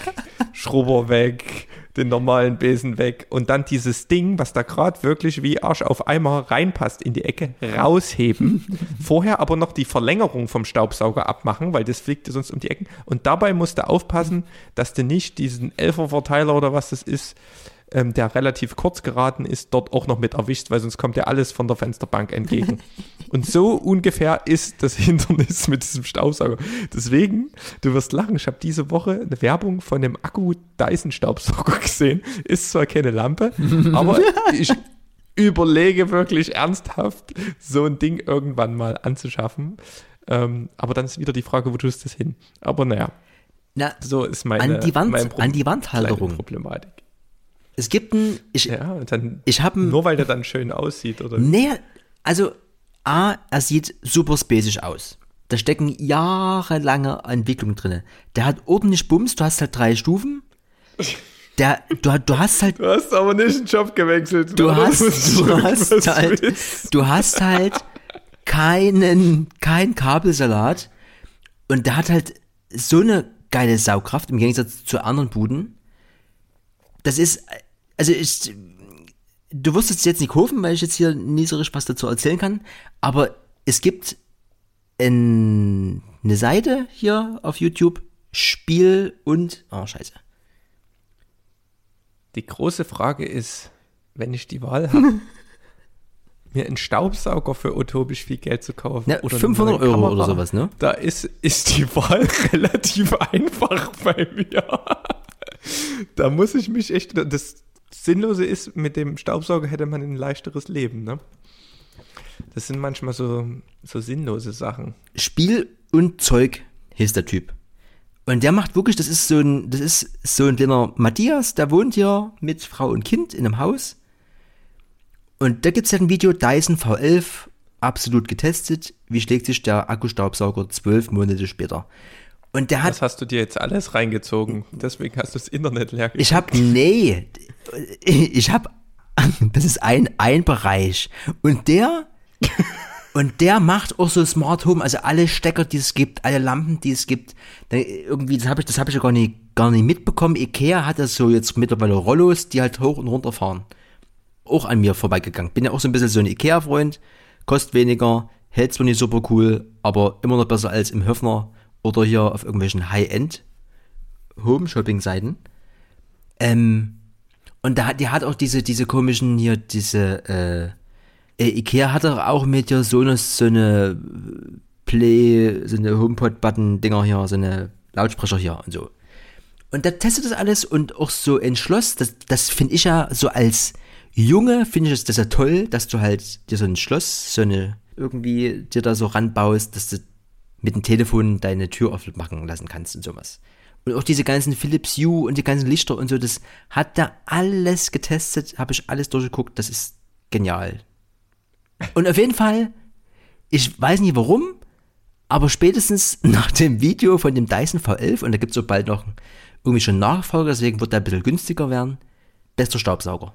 Schrubber weg, den normalen Besen weg und dann dieses Ding, was da gerade wirklich wie Arsch auf Eimer reinpasst in die Ecke, rausheben. (laughs) Vorher aber noch die Verlängerung vom Staubsauger abmachen, weil das fliegt dir sonst um die Ecken. Und dabei musst du aufpassen, dass du nicht diesen Elfer-Verteiler oder was das ist, ähm, der relativ kurz geraten ist, dort auch noch mit erwischt, weil sonst kommt dir alles von der Fensterbank entgegen. (laughs) Und so ungefähr ist das (laughs) Hindernis mit diesem Staubsauger. Deswegen, du wirst lachen, ich habe diese Woche eine Werbung von dem Akku-Dyson-Staubsauger (laughs) gesehen. Ist zwar keine Lampe, aber ich überlege wirklich ernsthaft, so ein Ding irgendwann mal anzuschaffen. Ähm, aber dann ist wieder die Frage, wo tust du das hin? Aber naja, na, so ist meine, an die Wand, mein Pro- an die Wandhalterung. Problematik. Es gibt ein, ich, Ja, dann, ich habe ein, nur weil der dann schön aussieht, oder? nee, Also, A, er sieht super spacig aus. Da stecken jahrelange Entwicklungen drin. Der hat ordentlich Bums, du hast halt drei Stufen. Der, du, du hast halt Du hast aber nicht den Job gewechselt. du hast, du hast halt, du hast halt keinen, kein Kabelsalat und der hat halt so eine geile Saugkraft im Gegensatz zu anderen Buden. Das ist, also ich, du wirst es jetzt nicht kaufen, weil ich jetzt hier nie so richtig was dazu erzählen kann, aber es gibt ein, eine Seite hier auf YouTube, Spiel und, oh scheiße. Die große Frage ist, wenn ich die Wahl habe, (laughs) mir einen Staubsauger für utopisch viel Geld zu kaufen Ja, oder eine 500 neue Euro Kamera, oder sowas, ne? Da ist, ist die Wahl (laughs) relativ einfach bei mir. da muss ich mich echt. Das Sinnlose ist, mit dem Staubsauger hätte man ein leichteres Leben, ne? Das sind manchmal so, so sinnlose Sachen. Spiel und Zeug hieß der Typ. Und der macht wirklich, das ist so ein, das ist so ein kleiner Matthias, der wohnt hier mit Frau und Kind in einem Haus. Und da gibt's ja ein Video, Dyson V11, absolut getestet. Wie schlägt sich der Akkustaubsauger zwölf Monate später? Und der hat Das hast du dir jetzt alles reingezogen. Deswegen hast du das Internet leer Ich hab, nee, ich hab, das ist ein, ein Bereich. Und der, und der macht auch so Smart Home, also alle Stecker, die es gibt, alle Lampen, die es gibt. Irgendwie, das habe ich, das habe ich ja gar nicht, gar nicht mitbekommen. Ikea hat das so jetzt mittlerweile Rollos, die halt hoch und runter fahren. Auch an mir vorbeigegangen. Bin ja auch so ein bisschen so ein Ikea-Freund, kostet weniger, hält zwar nicht super cool, aber immer noch besser als im Höfner oder hier auf irgendwelchen High-End Home-Shopping-Seiten. Ähm, und da, hat- die hat auch diese, diese komischen hier, diese, äh, äh, Ikea hat doch auch mit dir so eine, so eine Play, so eine HomePod-Button-Dinger hier, so eine Lautsprecher hier und so. Und da testet das alles und auch so entschloss, das, das finde ich ja so als Junge, finde ich das ja toll, dass du halt dir so ein Schloss, so eine, irgendwie dir da so ranbaust, dass du mit dem Telefon deine Tür aufmachen lassen kannst und sowas. Und auch diese ganzen Philips Hue und die ganzen Lichter und so, das hat da alles getestet, habe ich alles durchgeguckt, das ist genial. Und auf jeden Fall, ich weiß nicht warum, aber spätestens (laughs) nach dem Video von dem Dyson V11, und da gibt es so bald noch irgendwie schon Nachfolger, deswegen wird der ein bisschen günstiger werden, bester Staubsauger.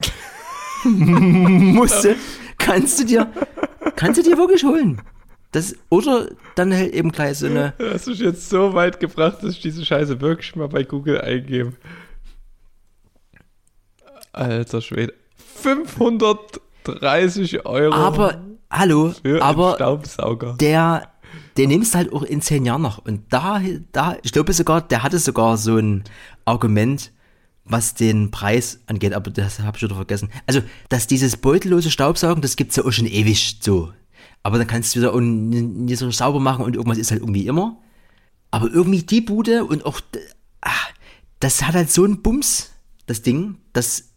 (laughs) Musste, kannst du dir, kannst du dir wirklich holen. Das, oder dann halt eben gleich so eine, Du hast mich jetzt so weit gebracht, dass ich diese Scheiße wirklich mal bei Google eingebe. Alter Schwede. 530 Euro aber, hallo, für einen aber Staubsauger. der, den nimmst du halt auch in zehn Jahren noch. Und da, da, ich glaube sogar, der hatte sogar so ein Argument, was den Preis angeht, aber das habe ich wieder vergessen. Also, dass dieses beutellose Staubsaugen, das gibt's ja auch schon ewig so. Aber dann kannst du wieder nicht so sauber machen und irgendwas ist halt irgendwie immer. Aber irgendwie die Bude und auch, ah, das hat halt so einen Bums, das Ding, das,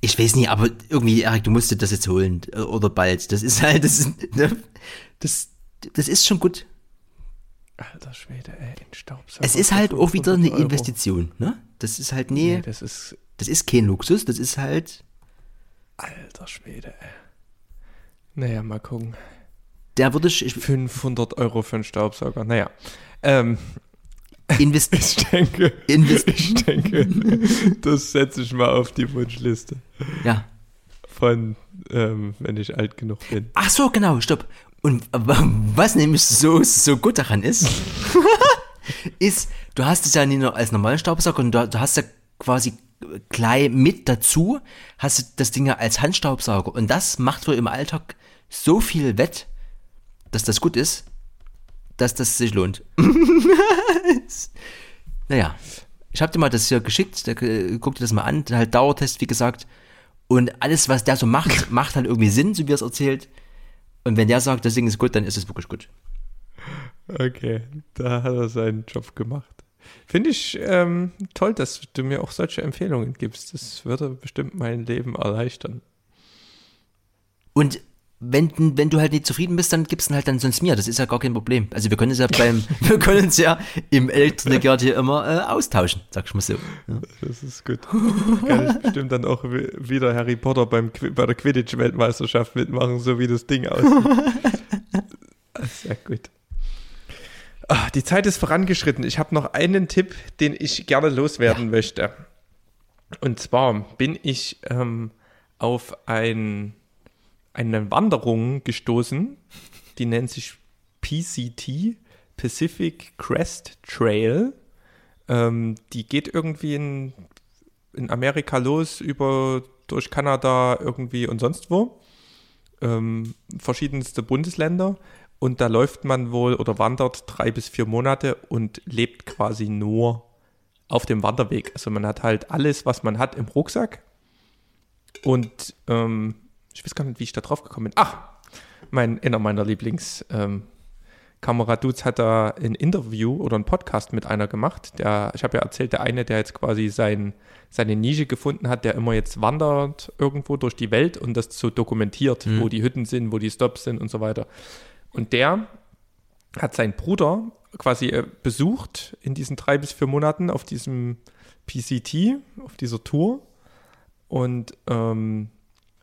ich weiß nicht, aber irgendwie, Erik, du musst dir das jetzt holen, äh, oder bald. Das ist halt, das, ist- (laughs) ne, das, das ist schon gut. Alter Schwede, ey, ein Staubsauger. Es ist halt auch wieder eine 500 Euro. Investition, ne? Das ist halt, nee, Nee, das ist. das ist kein Luxus, das ist halt, Alter Schwede, ey. Naja, mal gucken. Der würde ich, ich 500 Euro für einen Staubsauger. Naja. Ähm, (laughs) invest, ich denke, invest, ich denke, das setze ich mal auf die Wunschliste ja. von, ähm, wenn ich alt genug bin. Ach so, genau, stopp. Und wa- was nämlich so, so gut daran ist, (laughs) ist, du hast es ja nicht nur als normalen Staubsauger, und du, du hast ja quasi gleich mit dazu, hast du das Ding ja als Handstaubsauger. Und das macht wohl im Alltag so viel wett, dass das gut ist, dass das sich lohnt. (laughs) naja, ich habe dir mal das hier geschickt, da, äh, guck dir das mal an, halt Dauertest, wie gesagt. Und alles, was der so macht, (laughs) macht halt irgendwie Sinn, so wie er es erzählt. Und wenn der sagt, das Ding ist gut, dann ist es wirklich gut. Okay, da hat er seinen Job gemacht. Finde ich ähm, toll, dass du mir auch solche Empfehlungen gibst. Das würde bestimmt mein Leben erleichtern. Und wenn, wenn du halt nicht zufrieden bist, dann gibst du halt dann sonst mir. Das ist ja gar kein Problem. Also wir können es ja beim, (laughs) wir können es ja im Elektronikert hier immer äh, austauschen, sag ich mal so. Ja. Das ist gut. Kann ich bestimmt dann auch wieder Harry Potter beim, bei der Quidditch-Weltmeisterschaft mitmachen, so wie das Ding aussieht. (laughs) Sehr gut. Ach, die Zeit ist vorangeschritten. Ich habe noch einen Tipp, den ich gerne loswerden ja. möchte. Und zwar bin ich ähm, auf ein eine Wanderung gestoßen, die nennt sich PCT, Pacific Crest Trail. Ähm, die geht irgendwie in, in Amerika los, über durch Kanada irgendwie und sonst wo. Ähm, verschiedenste Bundesländer. Und da läuft man wohl oder wandert drei bis vier Monate und lebt quasi nur auf dem Wanderweg. Also man hat halt alles, was man hat im Rucksack. Und ähm, ich weiß gar nicht, wie ich da drauf gekommen bin. Ach, mein, einer meiner Lieblings- ähm, hat da ein Interview oder ein Podcast mit einer gemacht. Der, ich habe ja erzählt, der eine, der jetzt quasi sein, seine Nische gefunden hat, der immer jetzt wandert irgendwo durch die Welt und das so dokumentiert, mhm. wo die Hütten sind, wo die Stops sind und so weiter. Und der hat seinen Bruder quasi äh, besucht in diesen drei bis vier Monaten auf diesem PCT, auf dieser Tour. Und ähm,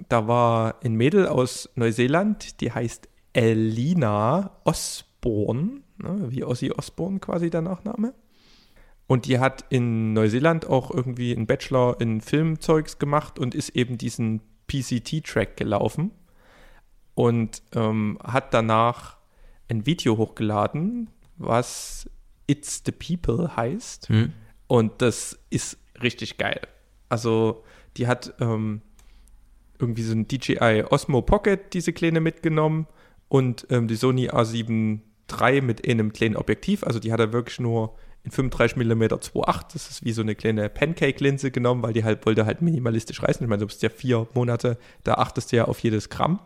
da war ein Mädel aus Neuseeland, die heißt Elina Osborne, ne, wie Ozzy Osborne quasi der Nachname. Und die hat in Neuseeland auch irgendwie einen Bachelor in Filmzeugs gemacht und ist eben diesen PCT-Track gelaufen und ähm, hat danach ein Video hochgeladen, was It's the People heißt. Hm. Und das ist richtig geil. Also die hat ähm, irgendwie so ein DJI Osmo Pocket, diese Kleine mitgenommen und ähm, die Sony A7 III mit einem kleinen Objektiv. Also die hat er wirklich nur in 35 mm 2.8. Das ist wie so eine kleine Pancake-Linse genommen, weil die halt wollte halt minimalistisch reißen. Ich meine, du bist ja vier Monate, da achtest du ja auf jedes Gramm.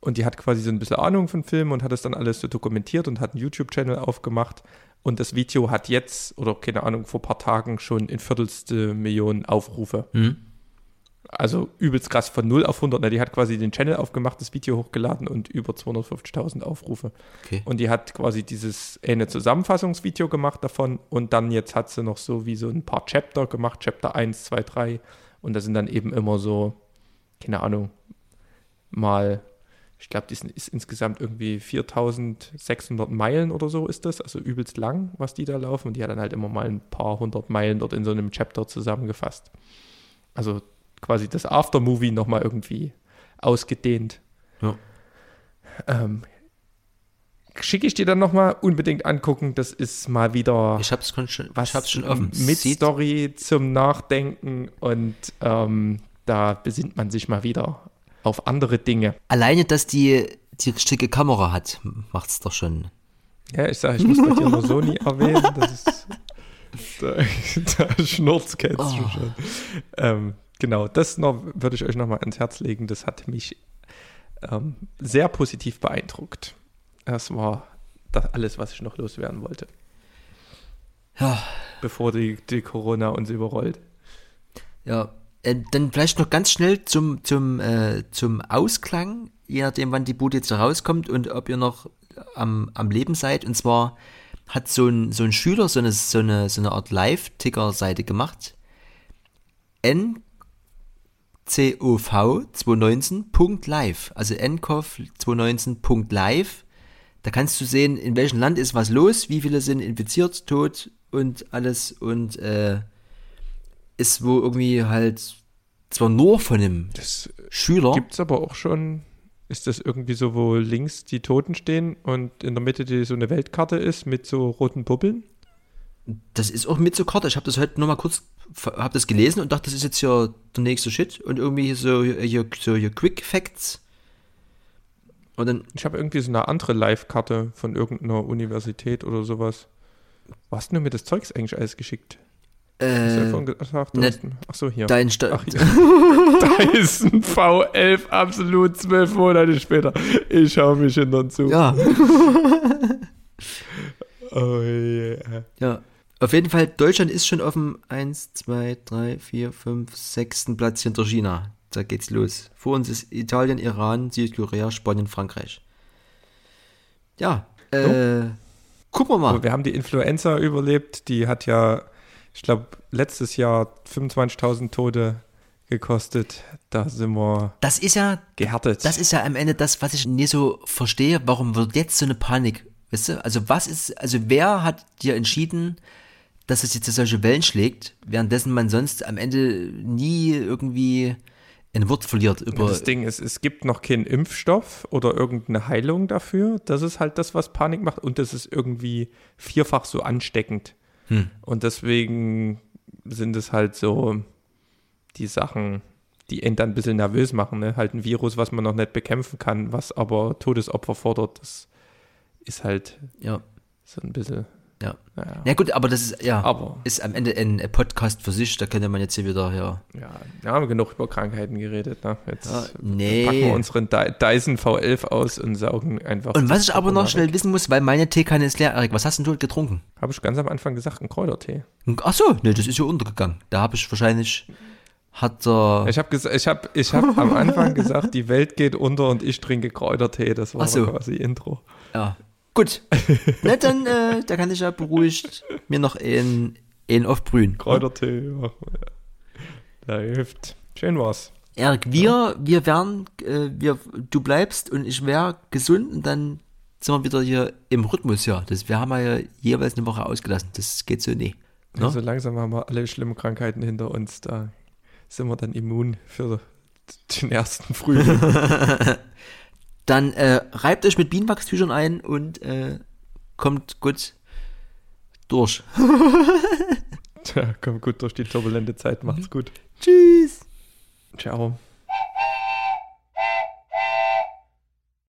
Und die hat quasi so ein bisschen Ahnung von Filmen und hat das dann alles so dokumentiert und hat einen YouTube-Channel aufgemacht. Und das Video hat jetzt, oder keine Ahnung, vor ein paar Tagen schon in viertelste Millionen Aufrufe. Mhm also übelst krass von 0 auf 100. Ne? Die hat quasi den Channel aufgemacht, das Video hochgeladen und über 250.000 Aufrufe. Okay. Und die hat quasi dieses eine Zusammenfassungsvideo gemacht davon und dann jetzt hat sie noch so wie so ein paar Chapter gemacht, Chapter 1, 2, 3 und da sind dann eben immer so, keine Ahnung, mal, ich glaube, das ist insgesamt irgendwie 4.600 Meilen oder so ist das, also übelst lang, was die da laufen und die hat dann halt immer mal ein paar hundert Meilen dort in so einem Chapter zusammengefasst. Also quasi das Aftermovie nochmal irgendwie ausgedehnt. Ja. Ähm, Schicke ich dir dann nochmal unbedingt angucken. Das ist mal wieder ich hab's schon, was ich hab's schon offen. mit Sieht. Story zum Nachdenken und ähm, da besinnt man sich mal wieder auf andere Dinge. Alleine, dass die die richtige Kamera hat, macht es doch schon. Ja, ich sage, ich muss bei dir nur Sony (laughs) erwähnen. Das ist, da, (laughs) da schnurzt oh. schon. Ähm, genau, das noch würde ich euch nochmal ans Herz legen. Das hat mich ähm, sehr positiv beeindruckt. Das war das alles, was ich noch loswerden wollte. Ja. Bevor die, die Corona uns überrollt. Ja, äh, dann vielleicht noch ganz schnell zum, zum, äh, zum Ausklang, je nachdem, wann die Bude jetzt rauskommt und ob ihr noch am, am Leben seid. Und zwar hat so ein, so ein Schüler so eine, so eine, so eine Art Live-Ticker-Seite gemacht. N COV 219.live, also NCOV 219.live. Da kannst du sehen, in welchem Land ist was los, wie viele sind infiziert, tot und alles und äh, ist wo irgendwie halt zwar nur von einem das Schüler. Gibt es aber auch schon, ist das irgendwie so, wo links die Toten stehen und in der Mitte die, so eine Weltkarte ist mit so roten Puppeln? Das ist auch mit so Karte. Ich habe das heute nochmal kurz habe das gelesen und dachte, das ist jetzt ja der nächste Shit und irgendwie so hier, so hier Quick Facts. Und dann, ich habe irgendwie so eine andere Live-Karte von irgendeiner Universität oder sowas. Wo hast du mir das Zeugs eigentlich alles geschickt? Äh, gesagt, ne, ach so, hier. Dein Sta ach, (laughs) da ist ein V11 absolut zwölf Monate später. Ich schaue mich hindern zu. Ja. (laughs) oh yeah. Ja. Auf jeden Fall, Deutschland ist schon auf dem 1, 2, 3, 4, 5, 6. Platz hinter China. Da geht's los. Vor uns ist Italien, Iran, Südkorea, Spanien, Frankreich. Ja, äh, gucken wir mal. Aber wir haben die Influenza überlebt. Die hat ja, ich glaube, letztes Jahr 25.000 Tote gekostet. Da sind wir Das ist ja, gehärtet. das ist ja am Ende das, was ich nie so verstehe. Warum wird jetzt so eine Panik? Weißt du? Also was ist, also wer hat dir entschieden, dass es jetzt solche Wellen schlägt, währenddessen man sonst am Ende nie irgendwie ein Wort verliert über. das Ding ist, es gibt noch keinen Impfstoff oder irgendeine Heilung dafür. Das ist halt das, was Panik macht. Und das ist irgendwie vierfach so ansteckend. Hm. Und deswegen sind es halt so die Sachen, die einen dann ein bisschen nervös machen. Ne? Halt ein Virus, was man noch nicht bekämpfen kann, was aber Todesopfer fordert. Das ist halt ja, so ein bisschen. Ja. Naja. Ja gut, aber das ist ja Aber ist am Ende ein Podcast für sich. Da könnte man jetzt hier wieder ja. ja, wir haben genug über Krankheiten geredet. Ne? Jetzt Ja, nee. packen wir unseren Dy- Dyson V11 aus und saugen einfach. Und was ich aber noch schnell wissen muss, weil meine Teekanne ist leer, Erik, was hast denn du getrunken? Habe ich ganz am Anfang gesagt, ein Kräutertee. Ach so, ne, das ist ja untergegangen. Da habe ich wahrscheinlich hat der Ich habe ich hab, ich hab am Anfang (laughs) gesagt, die Welt geht unter und ich trinke Kräutertee. Das war so. quasi Intro. ja gut. Na dann, äh, da kann ich ja beruhigt mir noch ein, ein aufbrühen. Kräutertee. Ja. Da hilft. Schön war's. Erik, wir, wir werden, äh, wir, du bleibst und ich wäre gesund und dann sind wir wieder hier im Rhythmus, ja. Das, wir haben ja jeweils eine Woche ausgelassen. Das geht so nie. Ne? Also langsam haben wir alle schlimmen Krankheiten hinter uns. Da sind wir dann immun für den ersten Frühling. (laughs) Dann äh, reibt euch mit Bienenwachstüchern ein und äh, kommt gut durch. (laughs) Tja, kommt gut durch die turbulente Zeit. Macht's gut. Tschüss. Ciao.